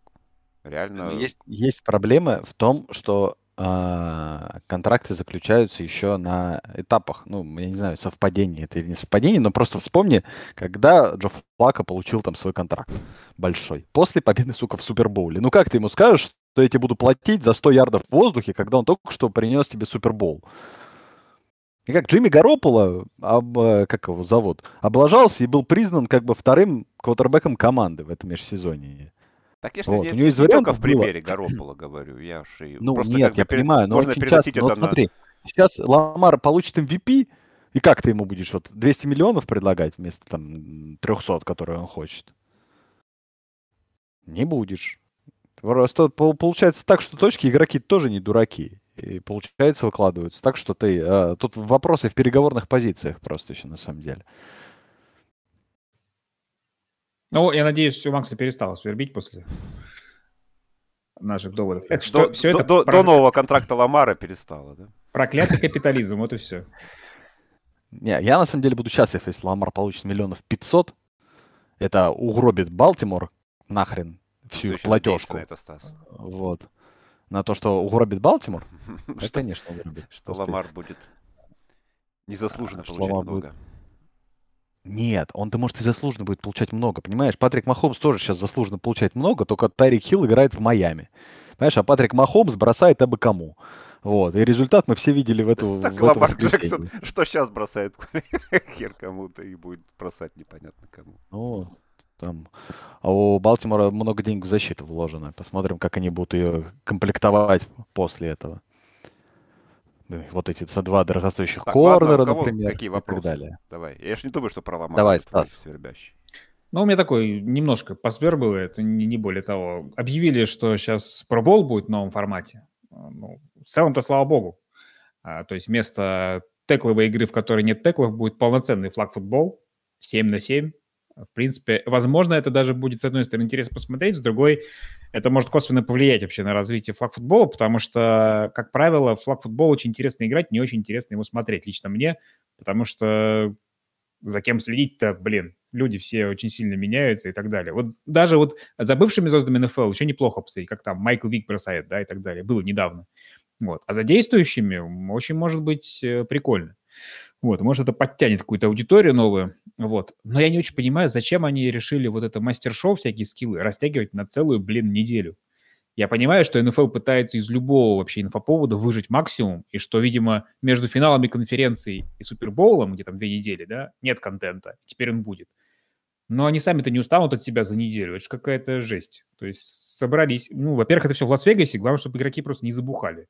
S3: реально...
S1: Есть, есть проблема в том, что а, контракты заключаются еще на этапах. Ну, я не знаю, совпадение это или не совпадение, но просто вспомни, когда Джо Флака получил там свой контракт большой. После победы, сука, в Супербоуле. Ну, как ты ему скажешь, что я тебе буду платить за 100 ярдов в воздухе, когда он только что принес тебе Супербоул? И как Джимми Гарополо, э, как его зовут, облажался и был признан как бы вторым квотербеком команды в этом межсезонье.
S3: Так я же вот. не, не только в примере Гаропола говорю, я же
S1: Ну просто нет, я пере... понимаю, но можно переносить часто, это вот на... смотри, сейчас Ламар получит MVP, и как ты ему будешь вот 200 миллионов предлагать вместо там 300, которые он хочет? Не будешь. Просто получается так, что точки игроки тоже не дураки. И получается выкладываются. Так что ты... А, тут вопросы в переговорных позициях просто еще на самом деле.
S2: Ну, я надеюсь, у Макса перестало свербить после наших доводов. Это что,
S3: до, все до, это до, про... до нового контракта Ламара перестало, да?
S2: Проклятый капитализм, вот и все.
S1: Не, я на самом деле буду счастлив, если Ламар получит миллионов 500. Это угробит Балтимор нахрен всю Все платежку. На это, Стас. Вот. На то, что угробит Балтимор, это, конечно, угробит.
S3: Что Ламар будет незаслуженно получать много.
S1: Нет, он-то, может, и заслуженно будет получать много, понимаешь? Патрик Махомс тоже сейчас заслуженно получает много, только Тарик Хилл играет в Майами. Понимаешь, а Патрик Махомс бросает абы кому. Вот, и результат мы все видели в эту Так в Ламар Джексон,
S3: что сейчас бросает хер кому-то и будет бросать непонятно кому.
S1: Ну, там, а у Балтимора много денег в защиту вложено. Посмотрим, как они будут ее комплектовать после этого вот эти два дорогостоящих так, корнера, ладно, например,
S3: какие вопросы? и так далее. Давай. Я же не думаю, что про Ламара.
S1: Давай, Стас.
S3: Свербящий.
S2: Ну, у меня такой немножко посвербывает, не, не более того. Объявили, что сейчас пробол будет в новом формате. Ну, в целом-то, слава богу. А, то есть вместо текловой игры, в которой нет теклов, будет полноценный флаг-футбол 7 на 7 в принципе, возможно, это даже будет, с одной стороны, интересно посмотреть, с другой, это может косвенно повлиять вообще на развитие флаг-футбола, потому что, как правило, флаг-футбол очень интересно играть, не очень интересно его смотреть, лично мне, потому что за кем следить-то, блин, люди все очень сильно меняются и так далее. Вот даже вот за бывшими звездами НФЛ еще неплохо посмотреть, как там Майкл Вик бросает, да, и так далее. Было недавно. Вот. А за действующими очень может быть э, прикольно. Вот, может, это подтянет какую-то аудиторию новую, вот. Но я не очень понимаю, зачем они решили вот это мастер-шоу, всякие скиллы, растягивать на целую, блин, неделю. Я понимаю, что НФЛ пытается из любого вообще инфоповода выжить максимум, и что, видимо, между финалами конференции и Супербоулом, где там две недели, да, нет контента, теперь он будет. Но они сами-то не устанут от себя за неделю, это же какая-то жесть. То есть собрались, ну, во-первых, это все в Лас-Вегасе, главное, чтобы игроки просто не забухали.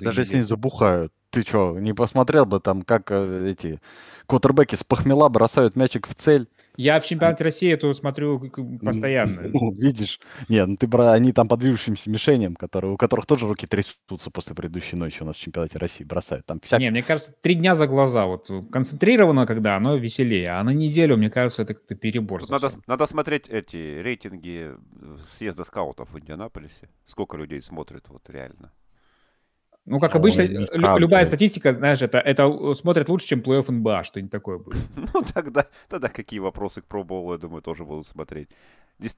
S1: Даже если не забухают, ты что, не посмотрел бы там, как э, эти квотербеки с похмела бросают мячик в цель?
S2: Я в чемпионате России это смотрю постоянно.
S1: Ну, видишь? Нет, ну ты бра, они там по движущимся мишеням, которые, у которых тоже руки трясутся после предыдущей ночи у нас в чемпионате России, бросают. Там
S2: всяк... Не, мне кажется, три дня за глаза. Вот концентрировано, когда оно веселее, а на неделю, мне кажется, это как-то перебор.
S3: Надо, надо смотреть эти рейтинги э, съезда скаутов в Индианаполисе. Сколько людей смотрит вот реально.
S2: Ну, как обычно, лю- любая статистика, знаешь, это, это смотрят лучше, чем плей-офф НБА, что-нибудь такое будет.
S3: Ну, тогда, тогда какие вопросы к проболу, я думаю, тоже будут смотреть.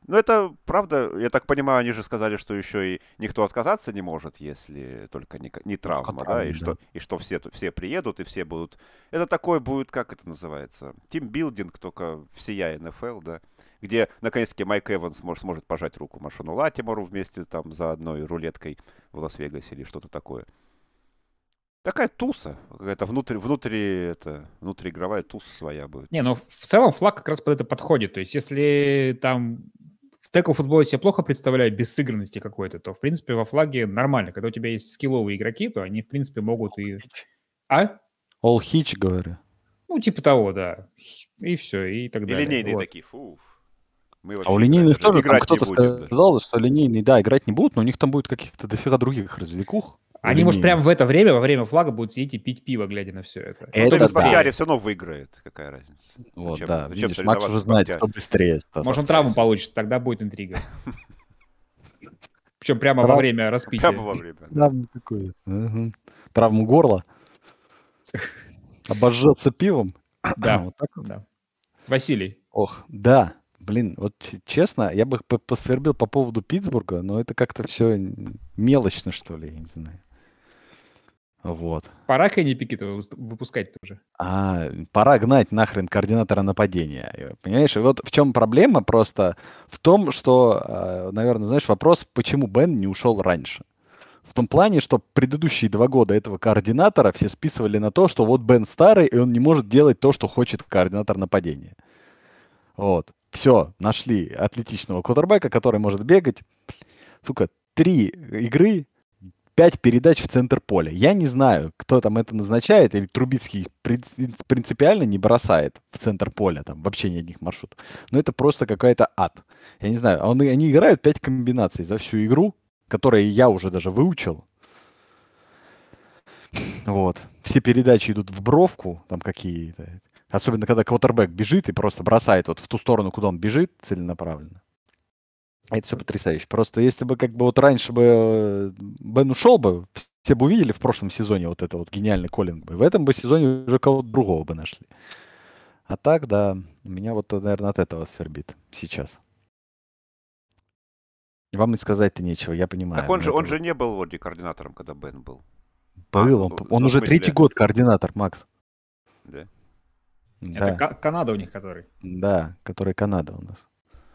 S3: Ну, это правда, я так понимаю, они же сказали, что еще и никто отказаться не может, если только не, не травма, да, и, да. Что, и что все, все приедут, и все будут... Это такой будет, как это называется, тимбилдинг, только всея НФЛ, да, где, наконец-таки, Майк Эванс может, сможет пожать руку Машину Латимору вместе там за одной рулеткой в Лас-Вегасе или что-то такое. Такая туса, какая-то внутри, внутри, это, внутриигровая туса своя будет.
S2: Не, ну в целом флаг как раз под это подходит. То есть если там текл футболе себе плохо представляю без сыгранности какой-то, то, в принципе, во флаге нормально. Когда у тебя есть скилловые игроки, то они, в принципе, могут и... А?
S1: All hitch, говорю.
S2: Ну, типа того, да. И все, и так далее.
S3: И линейные вот. такие, фу.
S1: Мы а у линейных тоже там кто-то сказал, даже. что линейные, да, играть не будут, но у них там будет каких-то дофига других развлекух.
S2: Они, может, прямо в это время, во время флага будут сидеть и пить пиво, глядя на все это.
S3: Это ну, да. все равно выиграет, какая разница.
S1: Вот, зачем, да, зачем видишь, Макс уже знает, кто быстрее.
S2: Может, он травму получит, тогда будет интрига. Причем прямо во время распития. Прямо во время.
S1: Травму какую? Травму горла? Обожжется пивом?
S2: Да, вот так да. Василий.
S1: Ох, да. Блин, вот честно, я бы посвербил по поводу Питтсбурга, но это как-то все мелочно, что ли, я не знаю. Вот.
S2: Пора Кенни Пикета выпускать тоже.
S1: А, пора гнать нахрен координатора нападения. Понимаешь, и вот в чем проблема просто в том, что, а, наверное, знаешь, вопрос, почему Бен не ушел раньше. В том плане, что предыдущие два года этого координатора все списывали на то, что вот Бен старый, и он не может делать то, что хочет координатор нападения. Вот. Все, нашли атлетичного квотербека, который может бегать. Сука, три игры, пять передач в центр поля. Я не знаю, кто там это назначает, или Трубицкий принципиально не бросает в центр поля, там вообще ни одних маршрутов. Но это просто какая-то ад. Я не знаю, он, они играют пять комбинаций за всю игру, которые я уже даже выучил. Вот. Все передачи идут в бровку, там какие-то. Особенно, когда квотербек бежит и просто бросает вот в ту сторону, куда он бежит, целенаправленно. Это все потрясающе. Просто если бы как бы вот раньше бы э, Бен ушел бы, все бы увидели в прошлом сезоне вот это вот гениальный коллинг бы. В этом бы сезоне уже кого-то другого бы нашли. А так, да, меня вот, наверное, от этого свербит сейчас. Вам и сказать-то нечего, я понимаю.
S3: Так он же, он же не был вроде координатором, когда Бен был.
S1: Был, он, он уже третий год координатор, Макс.
S3: Да.
S2: Это да. Канада у них который.
S1: Да, который Канада у нас.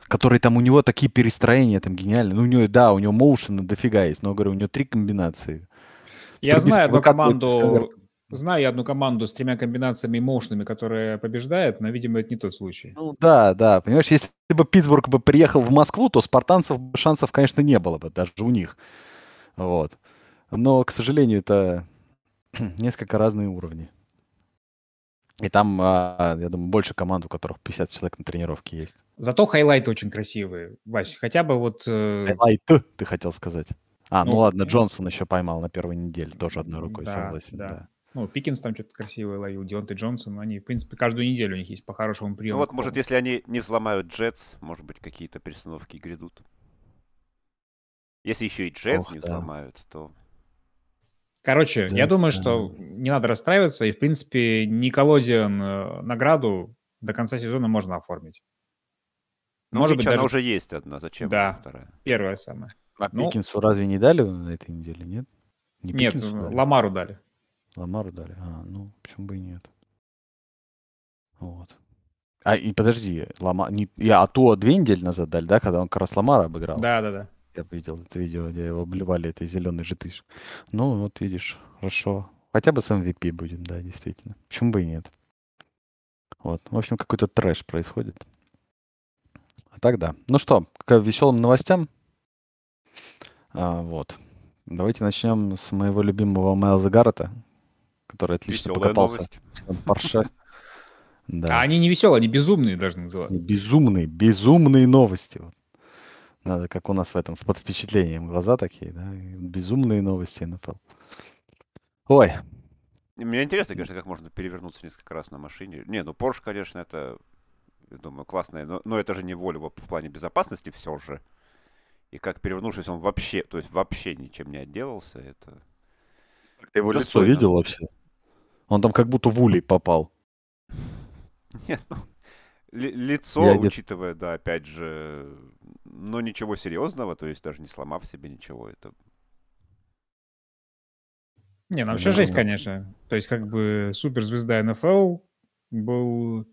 S1: Который там у него такие перестроения там гениальные. Ну, у него, да, у него моушена дофига есть, но, говорю, у него три комбинации.
S2: Я Трубис, знаю одну команду, знаю я одну команду с тремя комбинациями моушенами, которая побеждает, но, видимо, это не тот случай.
S1: Ну, да, да. Понимаешь, если бы Питтсбург бы приехал в Москву, то спартанцев шансов, конечно, не было бы, даже у них. Вот. Но, к сожалению, это несколько разные уровни. И там, а, я думаю, больше команд, у которых 50 человек на тренировке есть.
S2: Зато хайлайты очень красивые, Вась. Хотя бы вот... Э...
S1: Хайлайты, ты хотел сказать. А, ну, ну ладно, Джонсон еще поймал на первой неделе, тоже одной рукой, да, согласен. Да. да.
S2: Ну, Пикинс там что-то красивое ловил, Дионте Джонсон, они, в принципе, каждую неделю у них есть по хорошему приему.
S3: Ну вот, может, если они не взломают Джетс, может быть, какие-то перестановки грядут. Если еще и Джетс не да. взломают, то
S2: Короче, да, я думаю, да. что не надо расстраиваться, и, в принципе, Николодиан э, награду до конца сезона можно оформить.
S3: Ну, Может быть, даже... она уже есть одна, зачем
S2: да, вторая? первая самая.
S1: А ну, Пикинсу разве не дали на этой неделе, нет?
S2: Не нет, дали? Ламару дали.
S1: Ламару дали, а, ну, почему бы и нет. Вот. А, и подожди, Лама... не... я, а то две недели назад дали, да, когда он как раз Ламара обыграл?
S2: Да, да, да.
S1: Я видел это видео, где его обливали этой зеленой жидкостью. Ну, вот видишь, хорошо. Хотя бы с MVP будет, да, действительно. Почему бы и нет? Вот. В общем, какой-то трэш происходит. А так да. Ну что, к веселым новостям. А, вот. Давайте начнем с моего любимого Майлза Гаррета, который отлично Веселая покатался новость. в Порше.
S2: Да. А они не веселые, они безумные должны называться.
S1: Безумные, безумные новости. Надо, как у нас в этом, под впечатлением глаза такие, да, безумные новости НФЛ. Ой.
S3: Мне интересно, конечно, как можно перевернуться несколько раз на машине. Не, ну Porsche, конечно, это, я думаю, классное, но, но это же не Volvo в плане безопасности все же. И как перевернувшись, он вообще, то есть вообще ничем не отделался, это...
S1: Ты его достойно. лицо видел вообще? Он там как будто в улей попал.
S3: Нет, ну, лицо, я учитывая, да, опять же, но ничего серьезного, то есть даже не сломав себе ничего, это...
S2: Не, ну вообще жесть, конечно. То есть как бы суперзвезда НФЛ был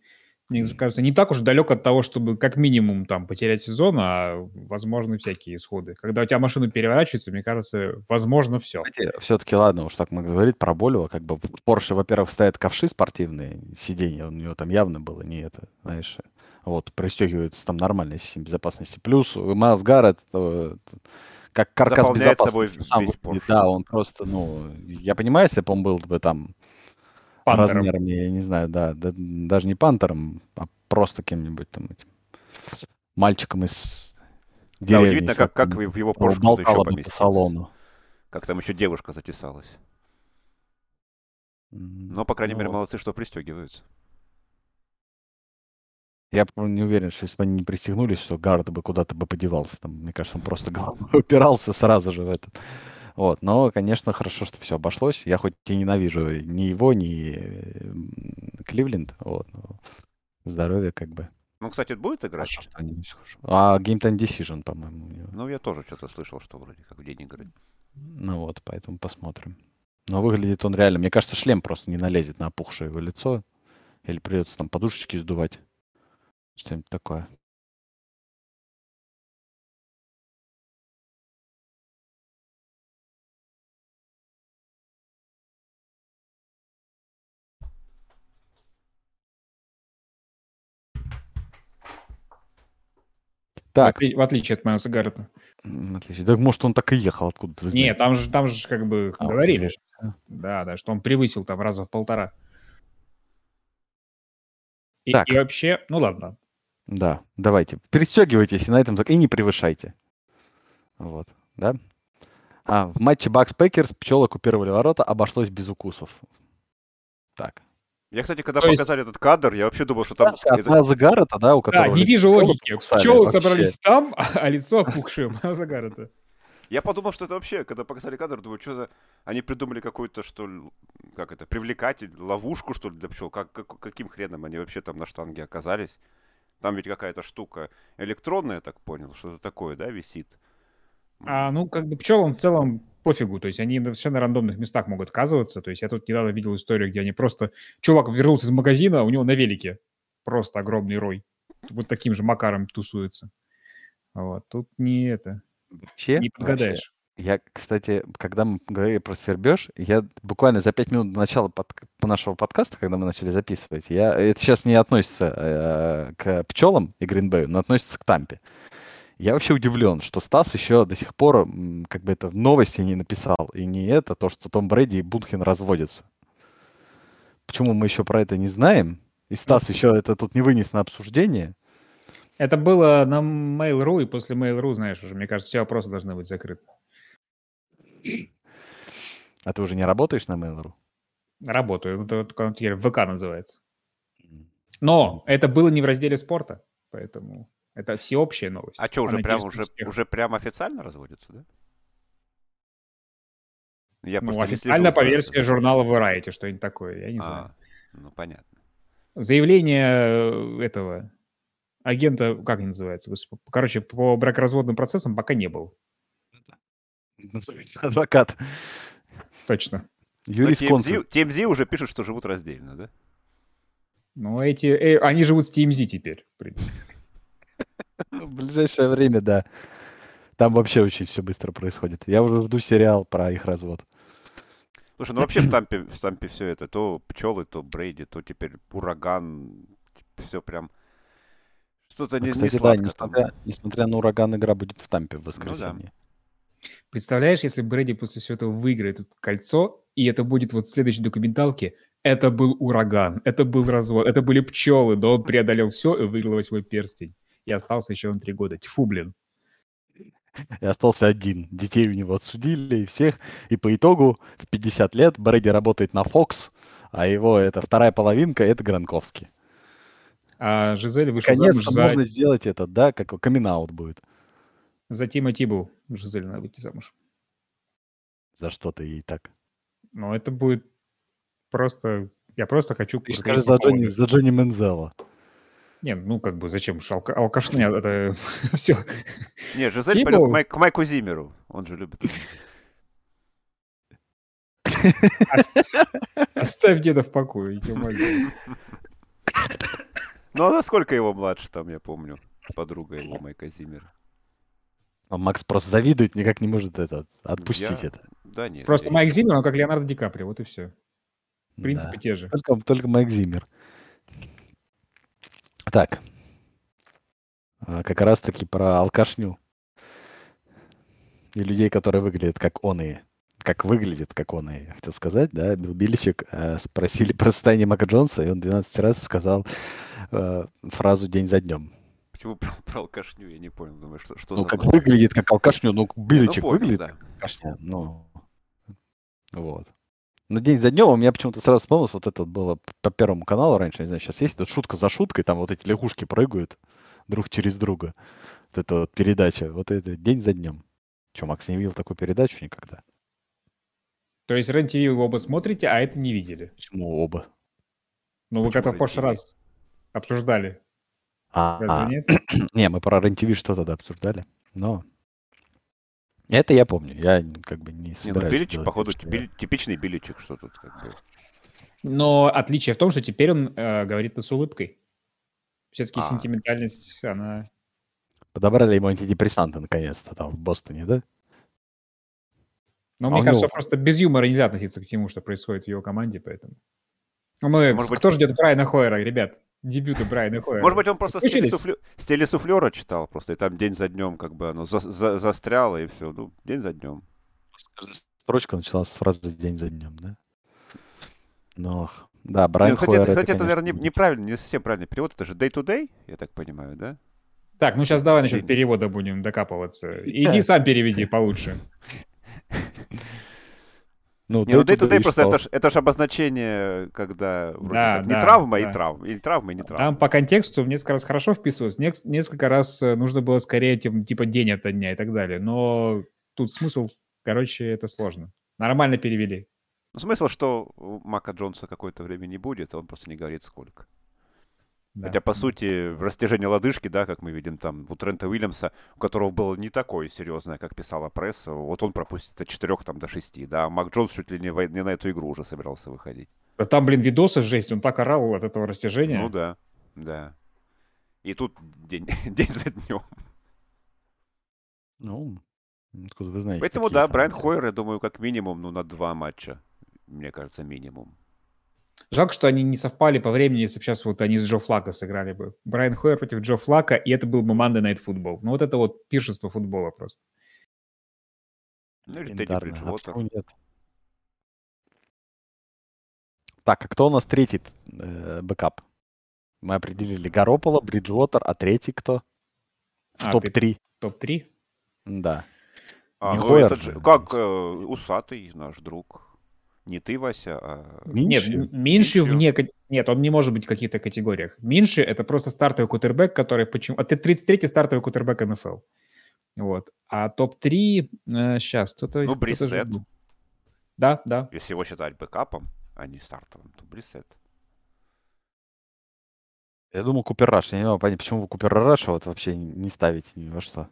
S2: мне кажется, не так уж далек от того, чтобы как минимум там потерять сезон, а возможны всякие исходы. Когда у тебя машина переворачивается, мне кажется, возможно все.
S1: Все-таки ладно, уж так мы говорит про Болева, как бы в Porsche, во-первых, стоят ковши спортивные, сиденья у него там явно было не это, знаешь, Вот, пристегивается там нормальная система безопасности. Плюс Майлз Гаррет, э, как каркас
S3: Заполняет
S1: безопасности.
S3: собой
S1: Сам
S3: весь
S1: выглядит.
S3: Porsche.
S1: Да, он просто, ну, я понимаю, если бы он был бы там
S2: Пантером.
S1: размерами, я не знаю, да, да, даже не пантером, а просто кем-нибудь там этим мальчиком из
S3: Да,
S1: деревни.
S3: удивительно, как, как в его Porsche кто-то еще
S1: бы по салону.
S3: Как там еще девушка затесалась. Но, по крайней
S1: ну
S3: мере, молодцы, что пристегиваются.
S1: Я не уверен, что если бы они не пристегнулись, что Гард бы куда-то бы подевался. Там, мне кажется, он просто головой упирался сразу же в этот. Вот. Но, конечно, хорошо, что все обошлось. Я хоть и ненавижу ни его, ни Кливленд. Вот. здоровье как бы.
S3: Ну, кстати, будет играть?
S1: Хорошо, что они. А Game Time Decision, по-моему, у него.
S3: Ну, я тоже что-то слышал, что вроде как в день игры.
S1: Ну вот, поэтому посмотрим. Но выглядит он реально. Мне кажется, шлем просто не налезет на опухшее его лицо. Или придется там подушечки сдувать. Что-нибудь такое.
S2: В,
S1: Так,
S2: отли- в отличие от Майлса Гаррета.
S1: м, отлично. Так может он так и ехал откуда-то.
S2: Нет, там же, там же как бы
S1: А,
S2: говорили.
S1: уже, да.
S2: Да, да, что он превысил там раза в полтора. И,
S1: Так.
S2: и вообще, ну ладно.
S1: Да, давайте. Пристегивайтесь и на этом и не превышайте. Вот, да? А, в матче Bucs Packers пчелы оккупировали ворота, обошлось без укусов. Так.
S3: Я, кстати, когда
S2: То есть-
S3: показали этот кадр, я вообще думал, что там...
S1: От
S3: это-
S1: Майлза Гаррета, да, у
S2: Да,
S1: которого
S2: не
S1: лицо
S2: вижу логики. Пчелы
S1: вообще.
S2: собрались там, а лицо опухшее у Майлса Гаррета.
S3: Я подумал, что это вообще, когда показали кадр, думаю, что за... Они придумали какую-то, что ли, как это, привлекатель, ловушку, что ли, для пчел. Как, как- каким хреном они вообще там на штанге оказались? Там ведь какая-то штука электронная, я так понял, что-то такое, да, висит?
S2: А, ну, как бы пчелам в целом пофигу, то есть они на совершенно рандомных местах могут оказываться. То есть я тут недавно видел историю, где они просто... Чувак вернулся из магазина, у него на велике просто огромный рой. Вот таким же макаром тусуется. Вот, тут не это,
S1: Вообще,
S2: не
S1: вообще,
S2: подгадаешь.
S1: Я, кстати, когда мы говорили про свербеж, я буквально за пять минут до начала под- по нашего подкаста, когда мы начали записывать, я, это сейчас не относится э, к пчелам и Гринбею, но относится к Тампе. Я вообще удивлен, что Стас еще до сих пор м, как бы это в новости не написал. И не это, то, что Том Брэди и Бунхен разводятся. Почему мы еще про это не знаем? И Стас еще это тут не вынес на обсуждение.
S2: Это было на Mail.ru, и после Mail.ru, знаешь, уже, мне кажется, все вопросы должны быть закрыты.
S1: А ты уже не работаешь на Mail.ru?
S2: Работаю, это вот теперь ВК называется. Но это было не в разделе спорта, поэтому это всеобщая новость.
S3: А что, уже
S2: Она
S3: прям, уже,
S2: всех.
S3: уже прям официально разводятся, да? Я
S2: Ну, официально по версии
S3: за-
S2: журнала Variety, что-нибудь такое, я не
S3: А,
S2: знаю.
S3: ну понятно.
S2: Заявление э, этого агента, как они называются, короче, по бракоразводным процессам пока не.
S1: Назовите Адвокат.
S2: Точно.
S3: Но
S1: Юрисконсульт.
S3: TMZ, TMZ уже пишет, что живут раздельно, да?
S2: Ну, эти, э, они живут с TMZ теперь, в принципе.
S1: В ближайшее время, да. Там вообще очень все быстро происходит. Я уже жду сериал про их развод.
S3: Слушай, ну вообще в Тампе, в Тампе все это, то пчелы, то Брейди, то теперь ураган, все прям что-то
S1: Ну,
S3: не, не
S1: Кстати, да,
S3: там.
S1: несмотря, несмотря на ураган, игра будет в Тампе в
S3: да.
S1: воскресенье.
S2: Представляешь, если Брэди после всего этого выиграет это кольцо, и это будет вот в следующей документалке, это был ураган, это был развод, это были пчелы, но он преодолел все и выиграл восьмой перстень. И остался еще на три года. Тьфу, блин.
S1: И остался один. Детей у него отсудили и всех. И по итогу в 50 лет Брэди работает на Fox, а его это вторая половинка это Гранковский.
S2: А Жизель вышла замуж
S1: Наконец-то
S2: за,
S1: можно сделать это, да, как камин будет.
S2: за Тима Тибу. Жизель надо выйти замуж.
S1: За что-то ей так.
S2: Но это будет просто... Я просто хочу...
S1: Ты скажи за Джонни, за Джонни Мензела.
S2: Не, ну как бы зачем уж алка- алкашня, это все.
S3: Не, Жизель
S2: Типа-
S3: пойдет к, Майк- к Майку Зимеру, он же любит.
S2: Оставь деда в покое, я тебя.
S3: Ну а насколько его младше там, я помню, подруга его Майка Зимера.
S1: А Макс просто завидует, никак не может это отпустить
S3: Я-
S1: это.
S3: Да нет.
S2: Просто
S3: я-
S2: Майк Зиммер, он как Леонардо Ди Каприо, вот и все. В принципе,
S1: Да.
S2: те же.
S1: Только, только Майк Зиммер. Так. а, как раз-таки про алкашню. И людей, которые выглядят как он и как выглядит, как он и хотел сказать, да, Билл Биличек э, спросили про состояние Мака Джонса, и он 12 раз сказал э, фразу «день за днем».
S3: Почему про, про алкашню, я не понял, думаю, что, что
S1: Ну, как выглядит как алкашню, ну, Биличек
S3: ну, понял,
S1: выглядит
S3: да.
S1: как алкашня, ну, вот. Но день за днем у меня почему-то сразу вспомнилось, вот это вот было по Первому каналу раньше, не знаю, сейчас есть, тут шутка за шуткой, там вот эти лягушки прыгают друг через друга. Вот эта вот передача, вот это день за днем. Че, Макс не видел такую передачу никогда?
S2: То есть рен вы оба смотрите, а это не видели?
S1: Почему оба?
S2: Ну, вы как-то в прошлый раз обсуждали.
S1: А,
S2: Разве
S1: а,
S2: нет?
S1: не, мы про рен что тогда обсуждали, но это я помню, я как бы не
S3: Не, ну
S1: собираюсь делать
S3: походу,
S1: что я-
S3: Били- типичный Биличек, что тут как бы.
S2: Но отличие в том, что теперь он э, говорит это с улыбкой. Все-таки
S3: А.
S2: сентиментальность, она...
S1: Подобрали ему антидепрессанты наконец-то там в Бостоне, да?
S2: Но
S1: А
S2: мне кажется,
S1: него-
S2: просто без юмора нельзя относиться к всему, что происходит в его команде, поэтому... Ну, мы...
S3: Может быть-
S2: Кто ждет Брайана Хойера, ребят? Дебюта Брайана Хойера.
S3: Может быть, он просто с
S2: Соскучились?
S3: телесуфлё- с телесуфлера читал просто, и там день за днем как бы оно за- за- застряло, и все. Ну, день за днем.
S1: Строчка началась с фразы «день за днем», да? Но, да,
S3: Не,
S1: Брайан
S3: ну, кстати,
S1: Хойер
S3: это, кстати, это,
S1: конечно,
S3: наверное, не- неправильно, не совсем правильный перевод. Это же day-to-day, я так понимаю, да?
S2: Так, ну сейчас давай насчет перевода будем докапываться. Иди сам переведи получше.
S1: Ну,
S3: Не, ну
S1: day-to-day
S3: day-to-day просто
S1: что?
S3: это ж, это ж обозначение, когда вроде
S2: Да,
S3: как не
S2: да,
S3: травма и
S2: да.
S3: травма, или травма и не травма.
S2: Там по контексту несколько раз хорошо вписывалось, несколько раз э, нужно было скорее типа, типа день ото дня и так далее. Но тут смысл, короче, это сложно. Нормально перевели.
S3: Ну, смысл, что у Мака Джонса какое-то время не будет, а он просто не говорит сколько.
S2: Да.
S3: Хотя, по сути, растяжение лодыжки, да, как мы видим там у Трента Уильямса, у которого было не такое серьезное, как писала пресса, вот он пропустит от 4 там, до 6, да, а Мак Джонс чуть ли не, в- не на эту игру уже собирался выходить.
S2: Да там, блин, видосы жесть, он так орал от этого растяжения.
S3: Ну да, да. И тут день, день за днем.
S1: Ну, откуда вы знаете?
S3: Поэтому, да,
S1: там
S3: Брайан Хойер, я думаю, как минимум, ну, на два матча. Мне кажется, минимум.
S2: Жалко, что они не совпали по времени, если бы сейчас вот они с Джо Флака сыграли бы. Брайан Хойер против Джо Флака, и это был бы Monday Night Football. Ну вот это вот пиршество футбола просто.
S3: Ну, или Тедди Бриджвотер.
S1: Так, а кто у нас третий э, бэкап? Мы определили Гаропола, Бриджвотер, а третий кто? В
S2: А,
S1: топ-3.
S2: Топ-3?
S1: Да.
S3: А, ну, этот
S1: же,
S3: как э, усатый наш друг. Не ты, Вася, а...
S2: Нет,
S1: Минши?
S2: меньше
S3: Минши?
S2: вне... Нет, он не может быть в каких-то категориях. Миншу — это просто стартовый квотербэк, который... Почему... А ты 33-й стартовый кутербэк НФЛ. Вот. А топ-3... сейчас, кто-то...
S3: Ну,
S2: кто-то же
S3: Брисет.
S2: Да, да.
S3: Если его считать бэкапом, а не стартовым, то Брисет.
S1: Я думал, Купер Раш. Я не могу понять, почему вы Купер Раша вот вообще не ставите ни во что.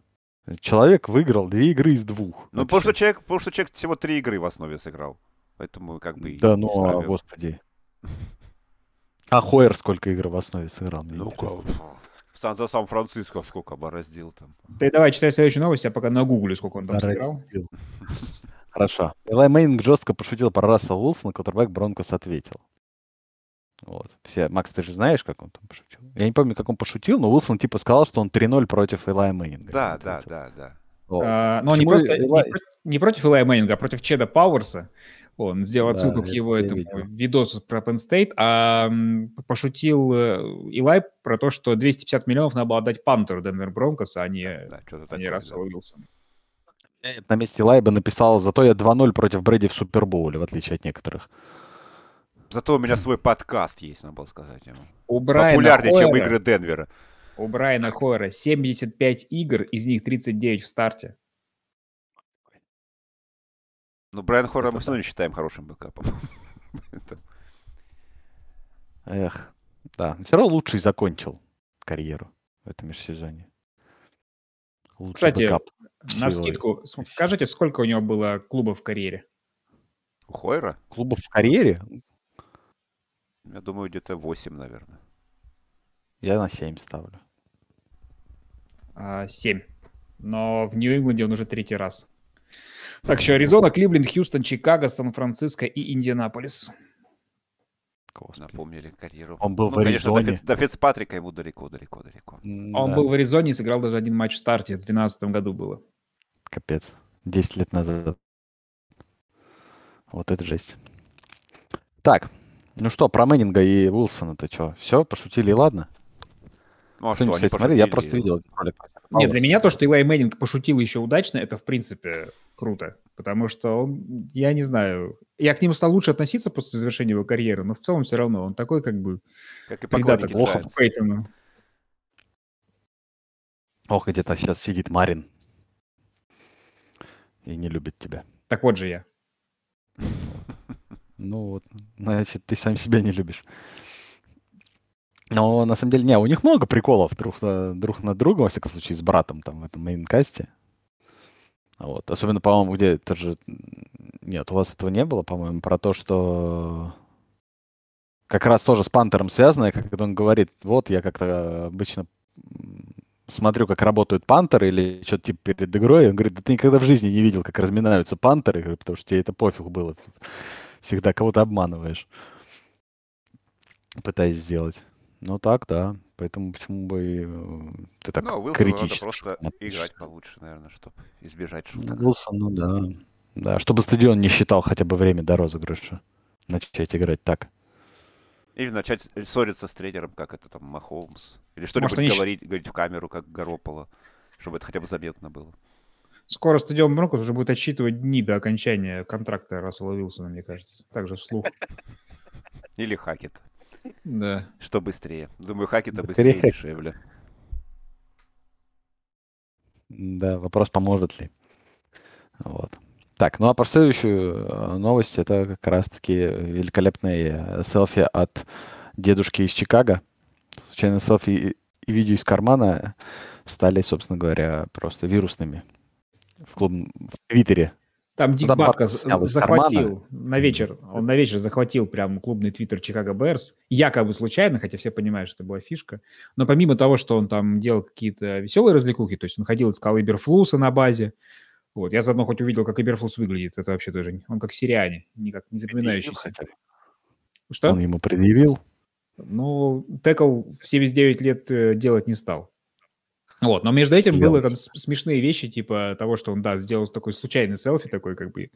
S1: Человек выиграл две игры из двух.
S3: Ну, потому что,
S1: вообще.
S3: человек, потому что человек всего три игры в основе сыграл. Поэтому как бы и
S1: Да
S3: не
S1: ну, а, господи. А Хойер сколько игр в основе сыграл?
S3: Ну? Сан, за Сан-Франциско сколько бороздил там.
S2: Ты давай читай следующую новость, я пока на гугле, сколько он там сыграл.
S1: Хорошо. Элай Мейнинг жестко пошутил про Рассела Уилсона, Коттербэк Бронкос ответил. Вот. Все, Макс, ты же знаешь, как он там пошутил? Я не помню, как он пошутил, но Уилсон типа сказал, что он 3-0 против Элая Мейнинга.
S3: Да, да, да, да.
S1: Вот.
S2: А, но не просто... не
S1: Элай-
S2: про- Не против Илая Мэннинга, а против Чеда Пауэрса. Он сделал
S1: Да,
S2: отсылку к
S1: это
S2: его этому
S1: видел.
S2: видосу про Penn State, а пошутил э, Илай про то, что 250 миллионов надо было отдать Пантеру Денвер Бронкос, а не,
S3: да что-то
S2: а не
S3: да.
S2: Рассел Уилсон.
S1: Я на месте Лайба написал, зато я 2-0 против Брэди в Супербоуле, в отличие от некоторых.
S3: Зато у меня свой подкаст есть, надо было сказать ему.
S2: У Брайана,
S3: Популярнее, чем
S2: Хойера,
S3: игры Денвера.
S2: у Брайана Хойера 75 игр, из них 39 в старте.
S3: Но Брайан Хорра
S1: Это
S3: мы все равно не считаем хорошим бэкапом.
S1: Эх, да. Все равно лучший закончил карьеру в этом межсезонье. Лучший
S2: Кстати,
S1: бэкап
S2: На
S1: силой.
S2: вскидку, с- скажите, сколько у него было клубов в карьере?
S3: У Хойера?
S1: Клубов в карьере
S3: Я думаю, где-то 8, наверное.
S1: я на 7 ставлю.
S2: А, Семь. Но в Нью-Ингланде он уже третий раз. Так, еще Аризона, Кливленд, Хьюстон, Чикаго, Сан-Франциско и Индианаполис.
S3: Господи. Напомнили карьеру.
S1: Он был ну, в Аризоне.
S3: Конечно, до, Фиц, до Фицпатрика ему далеко-далеко-далеко.
S2: Он да. был в Аризоне и сыграл даже один матч в старте. В 2012 году было.
S1: Капец. 10 лет назад. Вот это жесть. Так, ну что, про Мэннинга и Уилсона-то что? Все, пошутили, ладно?
S3: Ну, а что, они
S1: смотри, я просто видел ролик.
S2: Нет, для меня то, что Илай Мэннинг пошутил еще удачно, это, в принципе, круто. Потому что он, я не знаю, я к нему стал лучше относиться после завершения его карьеры, но в целом все равно он такой как бы
S3: как и придаток
S2: плохо по Пейтону.
S1: Ох, где-то сейчас сидит Марин и не любит тебя.
S2: Так вот же я.
S1: Ну вот, значит, ты сам себя не любишь. Но на самом деле, не, у них много приколов друг на, друг на друга, во всяком случае, с братом там в этом мейнкасте. Вот. Особенно, по-моему, где это же... Нет, у вас этого не было, по-моему, про то, что как раз тоже с Пантером связано, когда он говорит, вот я как-то обычно смотрю, как работают пантеры или что-то типа перед игрой. Он говорит, да ты никогда в жизни не видел, как разминаются пантеры, потому что тебе это пофиг было. Всегда кого-то обманываешь, пытаясь сделать. Ну так, да. Поэтому почему бы э, ты так ну, Уилсону надо
S3: просто играть получше, наверное, чтобы избежать шуток.
S1: Уилсон, ну да. Да, чтобы стадион не считал хотя бы время до розыгрыша. Начать играть так.
S3: Или начать ссориться с тренером, как это там, Махомс. Или что-нибудь Может, говорить, говорить в камеру, как Garoppolo, чтобы это хотя бы заметно было.
S2: Скоро стадион Бронкос уже будет отсчитывать дни до окончания контракта Рассела Уилсона, мне кажется. Также вслух.
S3: Или Хакет.
S2: Да.
S3: Что быстрее? Думаю, Хакета быстрее и дешевле.
S1: Да, вопрос, поможет ли. Вот. Так, ну а про следующую э, новость, это как раз-таки великолепные селфи от дедушки из Чикаго. Случайно селфи и видео из кармана стали, собственно говоря, просто вирусными в, клуб... в Твиттере.
S2: Там Дик Батка захватил на вечер, он на вечер захватил прям клубный твиттер Чикаго Берс, якобы случайно, хотя все понимают, что это была фишка. Но помимо того, что он там делал какие-то веселые развлекухи, то есть он ходил, искал Иберфлуса на базе, вот, я заодно хоть увидел, как Иберфлус выглядит, это вообще тоже, он как сириане, никак не запоминающийся.
S1: Что? Он ему предъявил?
S2: Ну, Текл в 79 лет э, делать не стал. Вот, но между этим было там смешные вещи, типа того, что он, да, сделал такой случайный селфи такой, как бы,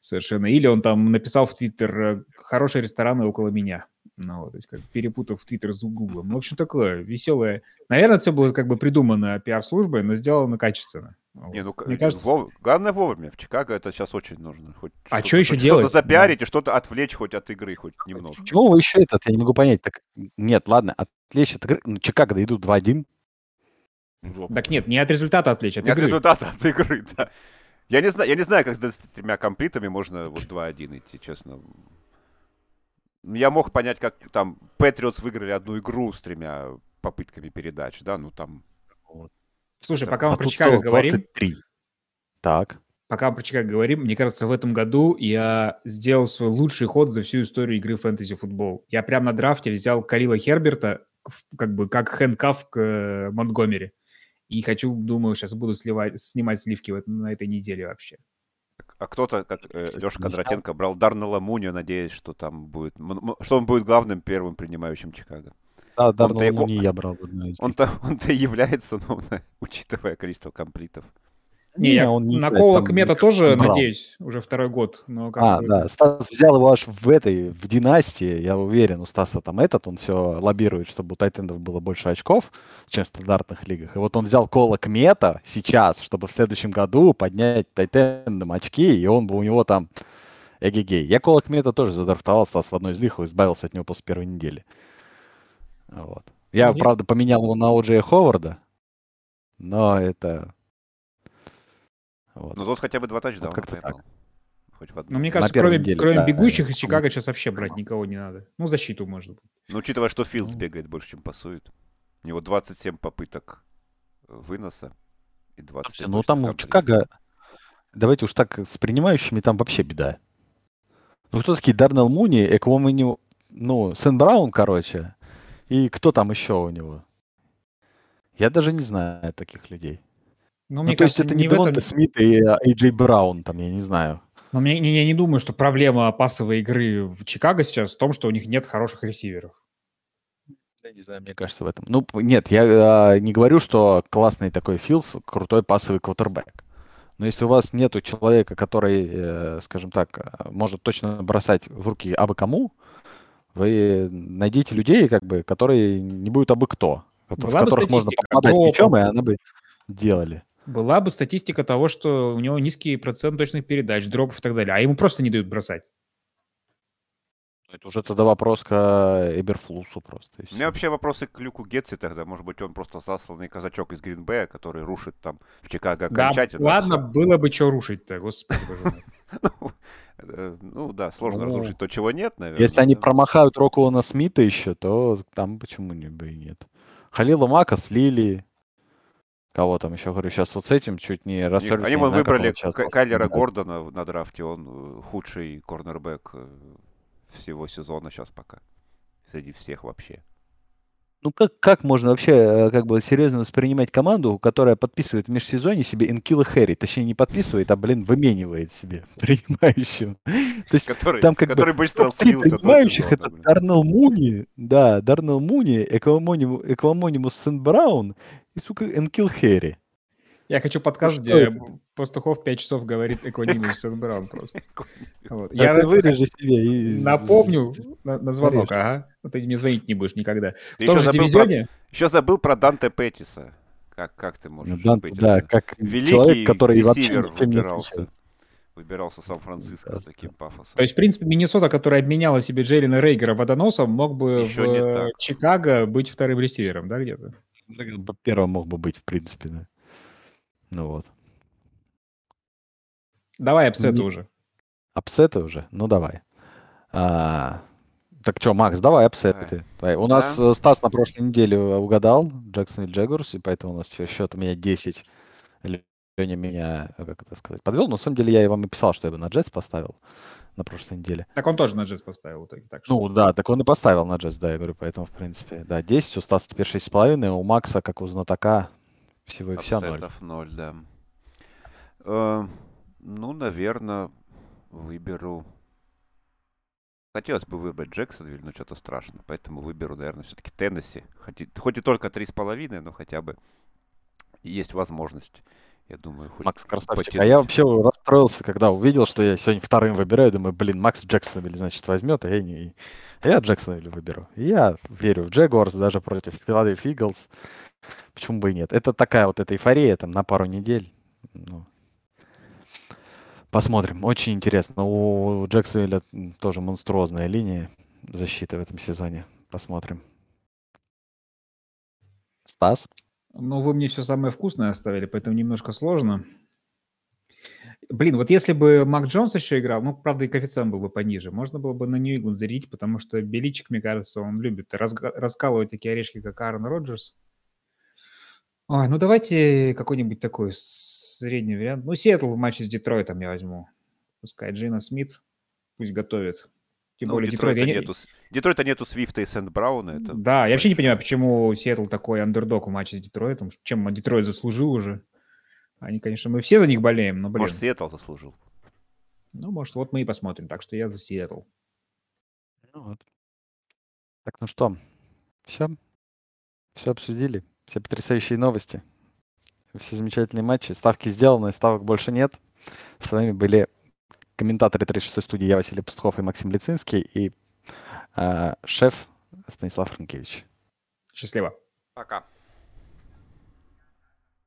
S2: совершенно. Или он там написал в Твиттер э, «хорошие рестораны около меня». Ну, вот, то есть как перепутав Твиттер с Гуглом. Ну, в общем, такое веселое. Наверное, все было как бы придумано пиар-службой, но сделано качественно.
S3: Не, ну, Мне кажется... вов... главное вовремя. В Чикаго это сейчас очень нужно. Хоть
S2: а что еще делать?
S3: Что-то запиарить да. и что-то отвлечь хоть от игры, хоть немножко.
S1: Чего вы еще этот? Я не могу понять. Так, нет, ладно, отвлечь от игры. Ну, Чикаго да идут 2-1.
S2: Жопу. Так нет, не от результата отвлечь, от
S3: не игры. от результата, от игры, да. Я не знаю, я не знаю, как с 23 комплитами можно вот 2-1 идти, честно. Я мог понять, как там Патриотс выиграли одну игру с тремя попытками передач, да, ну там...
S2: Вот. Слушай, это... пока мы а про Чикаго говорим... 23.
S1: Так.
S2: Пока мы про Чикаго говорим, мне кажется, в этом году я сделал свой лучший ход за всю историю игры фэнтези-футбол. Я прямо на драфте взял Карила Херберта как бы как хэндкаф к э, Монтгомери. И хочу, думаю, сейчас буду сливать, снимать сливки вот на этой неделе вообще.
S3: А кто-то, как э, Леша Кондратенко, брал Дарнелла Мунью, надеясь, что там будет, что он будет главным первым принимающим Чикаго.
S1: Да, Дарнелла Мунью я брал.
S3: Он-то, он-то является, ну, учитывая количество комплитов.
S2: Не, я он не на Кола Кмета тоже брал. надеюсь, уже второй год. Но
S1: как а, бы... да, Стас взял его аж в этой, в династии, я уверен, у Стаса там этот, он все лоббирует, чтобы у Тайтендов было больше очков, чем в стандартных лигах. И вот он взял Кола Кмета сейчас, чтобы в следующем году поднять Тайтендам очки, и он бы у него там эгегей. Я Кола Кмета тоже задрафтовал, Стас в одной из лиг, избавился от него после первой недели. Вот. Я, Нет. правда, поменял его на Оджея Ховарда, но это
S3: вот. Ну, тут хотя бы два тачдауна вот.
S2: Хоть в одну. Ну, мне кажется, кроме, неделе, кроме да, бегущих да. из Чикаго сейчас вообще брать никого не надо. Ну, защиту, может быть.
S3: Ну, учитывая, что Филдс бегает больше, чем пасует. У него 27 попыток выноса и 20.
S1: Ну, там у Чикаго... Давайте уж так, с принимающими там вообще беда. Ну, кто такие Дарнелл Муни, Эквомини, ну, Сен Браун, короче, и кто там еще у него? Я даже не знаю таких людей. Ну, ну, мне ну, то кажется, есть это не Девонта этом... Смит и Эйджей Браун, там, я не знаю.
S2: Но мне, я не думаю, что проблема пасовой игры в Чикаго сейчас в том, что у них нет хороших ресиверов.
S1: Я не знаю, мне кажется, в этом. Ну, нет, я э, не говорю, что классный такой Филс, крутой пасовый квотербек. Но если у вас нету человека, который, э, скажем так, э, может точно бросать в руки абы кому, вы найдите людей, как бы, которые не будут абы кто, Была в которых можно попадать мячом, и они бы делали.
S2: Была бы статистика того, что у него низкий процент точных передач, дропов и так далее, а ему просто не дают бросать.
S1: Это уже тогда вопрос к Эберфлусу просто.
S3: У меня вообще вопросы к Люку Гетси тогда. Может быть, он просто засланный казачок из Гринбея, который рушит там в Чикаго окончательно.
S2: Да, ладно, все. было бы что рушить-то, господи
S3: ну, э, ну да, сложно ну, разрушить то, чего нет, наверное.
S1: Если они промахают Рокуона Смита еще, то там почему бы и нет. Халила Мака слили, Кого там еще говорю, сейчас вот с этим чуть не рассорились.
S3: Они вон выбрали Кайлера Гордона на драфте, он э, худший корнербэк э, всего сезона сейчас пока. Среди всех вообще.
S1: Ну как, как можно вообще э, как бы серьезно воспринимать команду, которая подписывает в межсезонье себе Энкила Хэри, точнее не подписывает, а, блин, выменивает себе принимающим. То есть который, там как
S3: который бы, быстро слился.
S1: Принимающих это Дарнелл Муни, да, Дарнелл Муни, Эквамонимус Сент Браун и, сука, Энкил Хэри.
S2: Я хочу подкаст, ну, где это? Пастухов 5 часов говорит Эконимус Сен Браун просто. Вот. Я
S1: вырежи себе и...
S2: Напомню на, на звонок, Вырежь. ага. Вот ты мне звонить не будешь никогда. Ты в том же дивизионе...
S3: Про... Еще забыл про Данте Петтиса. Как, как ты можешь ну,
S1: Данте, быть? Да, как Великий человек, который вообще
S3: выбирался. Выбирался Сан-Франциско с таким пафосом.
S2: То есть, в принципе, Миннесота, которая обменяла себе Джейлина Рейгера водоносом, мог бы Еще в Чикаго быть вторым ресивером, да, где-то?
S1: Первым мог бы быть, в принципе, да. Ну вот.
S2: Давай апсеты Не... уже.
S1: Апсеты уже? Ну давай. А, так что, Макс, давай апсеты. Давай. У да. нас э, Стас на прошлой неделе угадал Джексон и Джегурс, и поэтому у нас счет у меня 10. Леня меня, э, как это сказать, подвел. Но на самом деле я и вам и писал, что я бы на Джетс поставил на прошлой неделе.
S2: Так он тоже на Джетс поставил в итоге.
S1: Так что... Ну да, так он и поставил на Джетс, да, я говорю, поэтому, в принципе, да, 10, у Стаса теперь 6,5, у Макса, как у знатока, всего и вся ноль.
S3: 0, да. Э, ну, наверное, выберу... Хотелось бы выбрать Джексонвиль, но что-то страшно. Поэтому выберу, наверное, все-таки Теннесси. Хоть и, хоть и только 3,5, но хотя бы есть возможность. Я думаю,
S1: хоть Макс красавчик. Потянуть. А я вообще расстроился, когда увидел, что я сегодня вторым выбираю. Думаю, блин, Макс Джексонвиль, значит, возьмет, а я не... А я Джексонвиль выберу. И я верю в Джегуарс даже против Филадельфии Иглс. Почему бы и нет? Это такая вот эта эйфория там на пару недель. Ну, посмотрим. Очень интересно. У Джексонвилля тоже монструозная линия защиты в этом сезоне. Посмотрим. Стас?
S2: Ну, вы мне все самое вкусное оставили, поэтому немножко сложно. Блин, вот если бы Мак Джонс еще играл, ну, правда, и коэффициент был бы пониже, можно было бы на Нью-Ингланд зарядить, потому что Беличик, мне кажется, он любит раскалывать такие орешки, как Аарон Роджерс. Ой, ну давайте какой-нибудь такой средний вариант. Ну, Сиэтл в матче с Детройтом я возьму. Пускай Джина Смит пусть готовит.
S3: Тем ну, более Детройта, Детройта нету, Детройта нету Свифта и Сент Брауна. Это...
S2: Да, я вообще не понимаю, почему Сиэтл такой андердог в матче с Детройтом. Чем Детройт заслужил уже. Они, конечно, мы все за них болеем, но, блин.
S3: Может, Сиэтл заслужил.
S2: Ну, может, вот мы и посмотрим. Так что я за Сиэтл.
S1: Ну вот. Так, ну что, все? Все обсудили? все потрясающие новости, все замечательные матчи. Ставки сделаны, ставок больше нет. С вами были комментаторы 36-й студии, я Василий Пастухов и Максим Лицинский, и э, шеф Станислав Франкевич.
S2: Счастливо.
S3: Пока.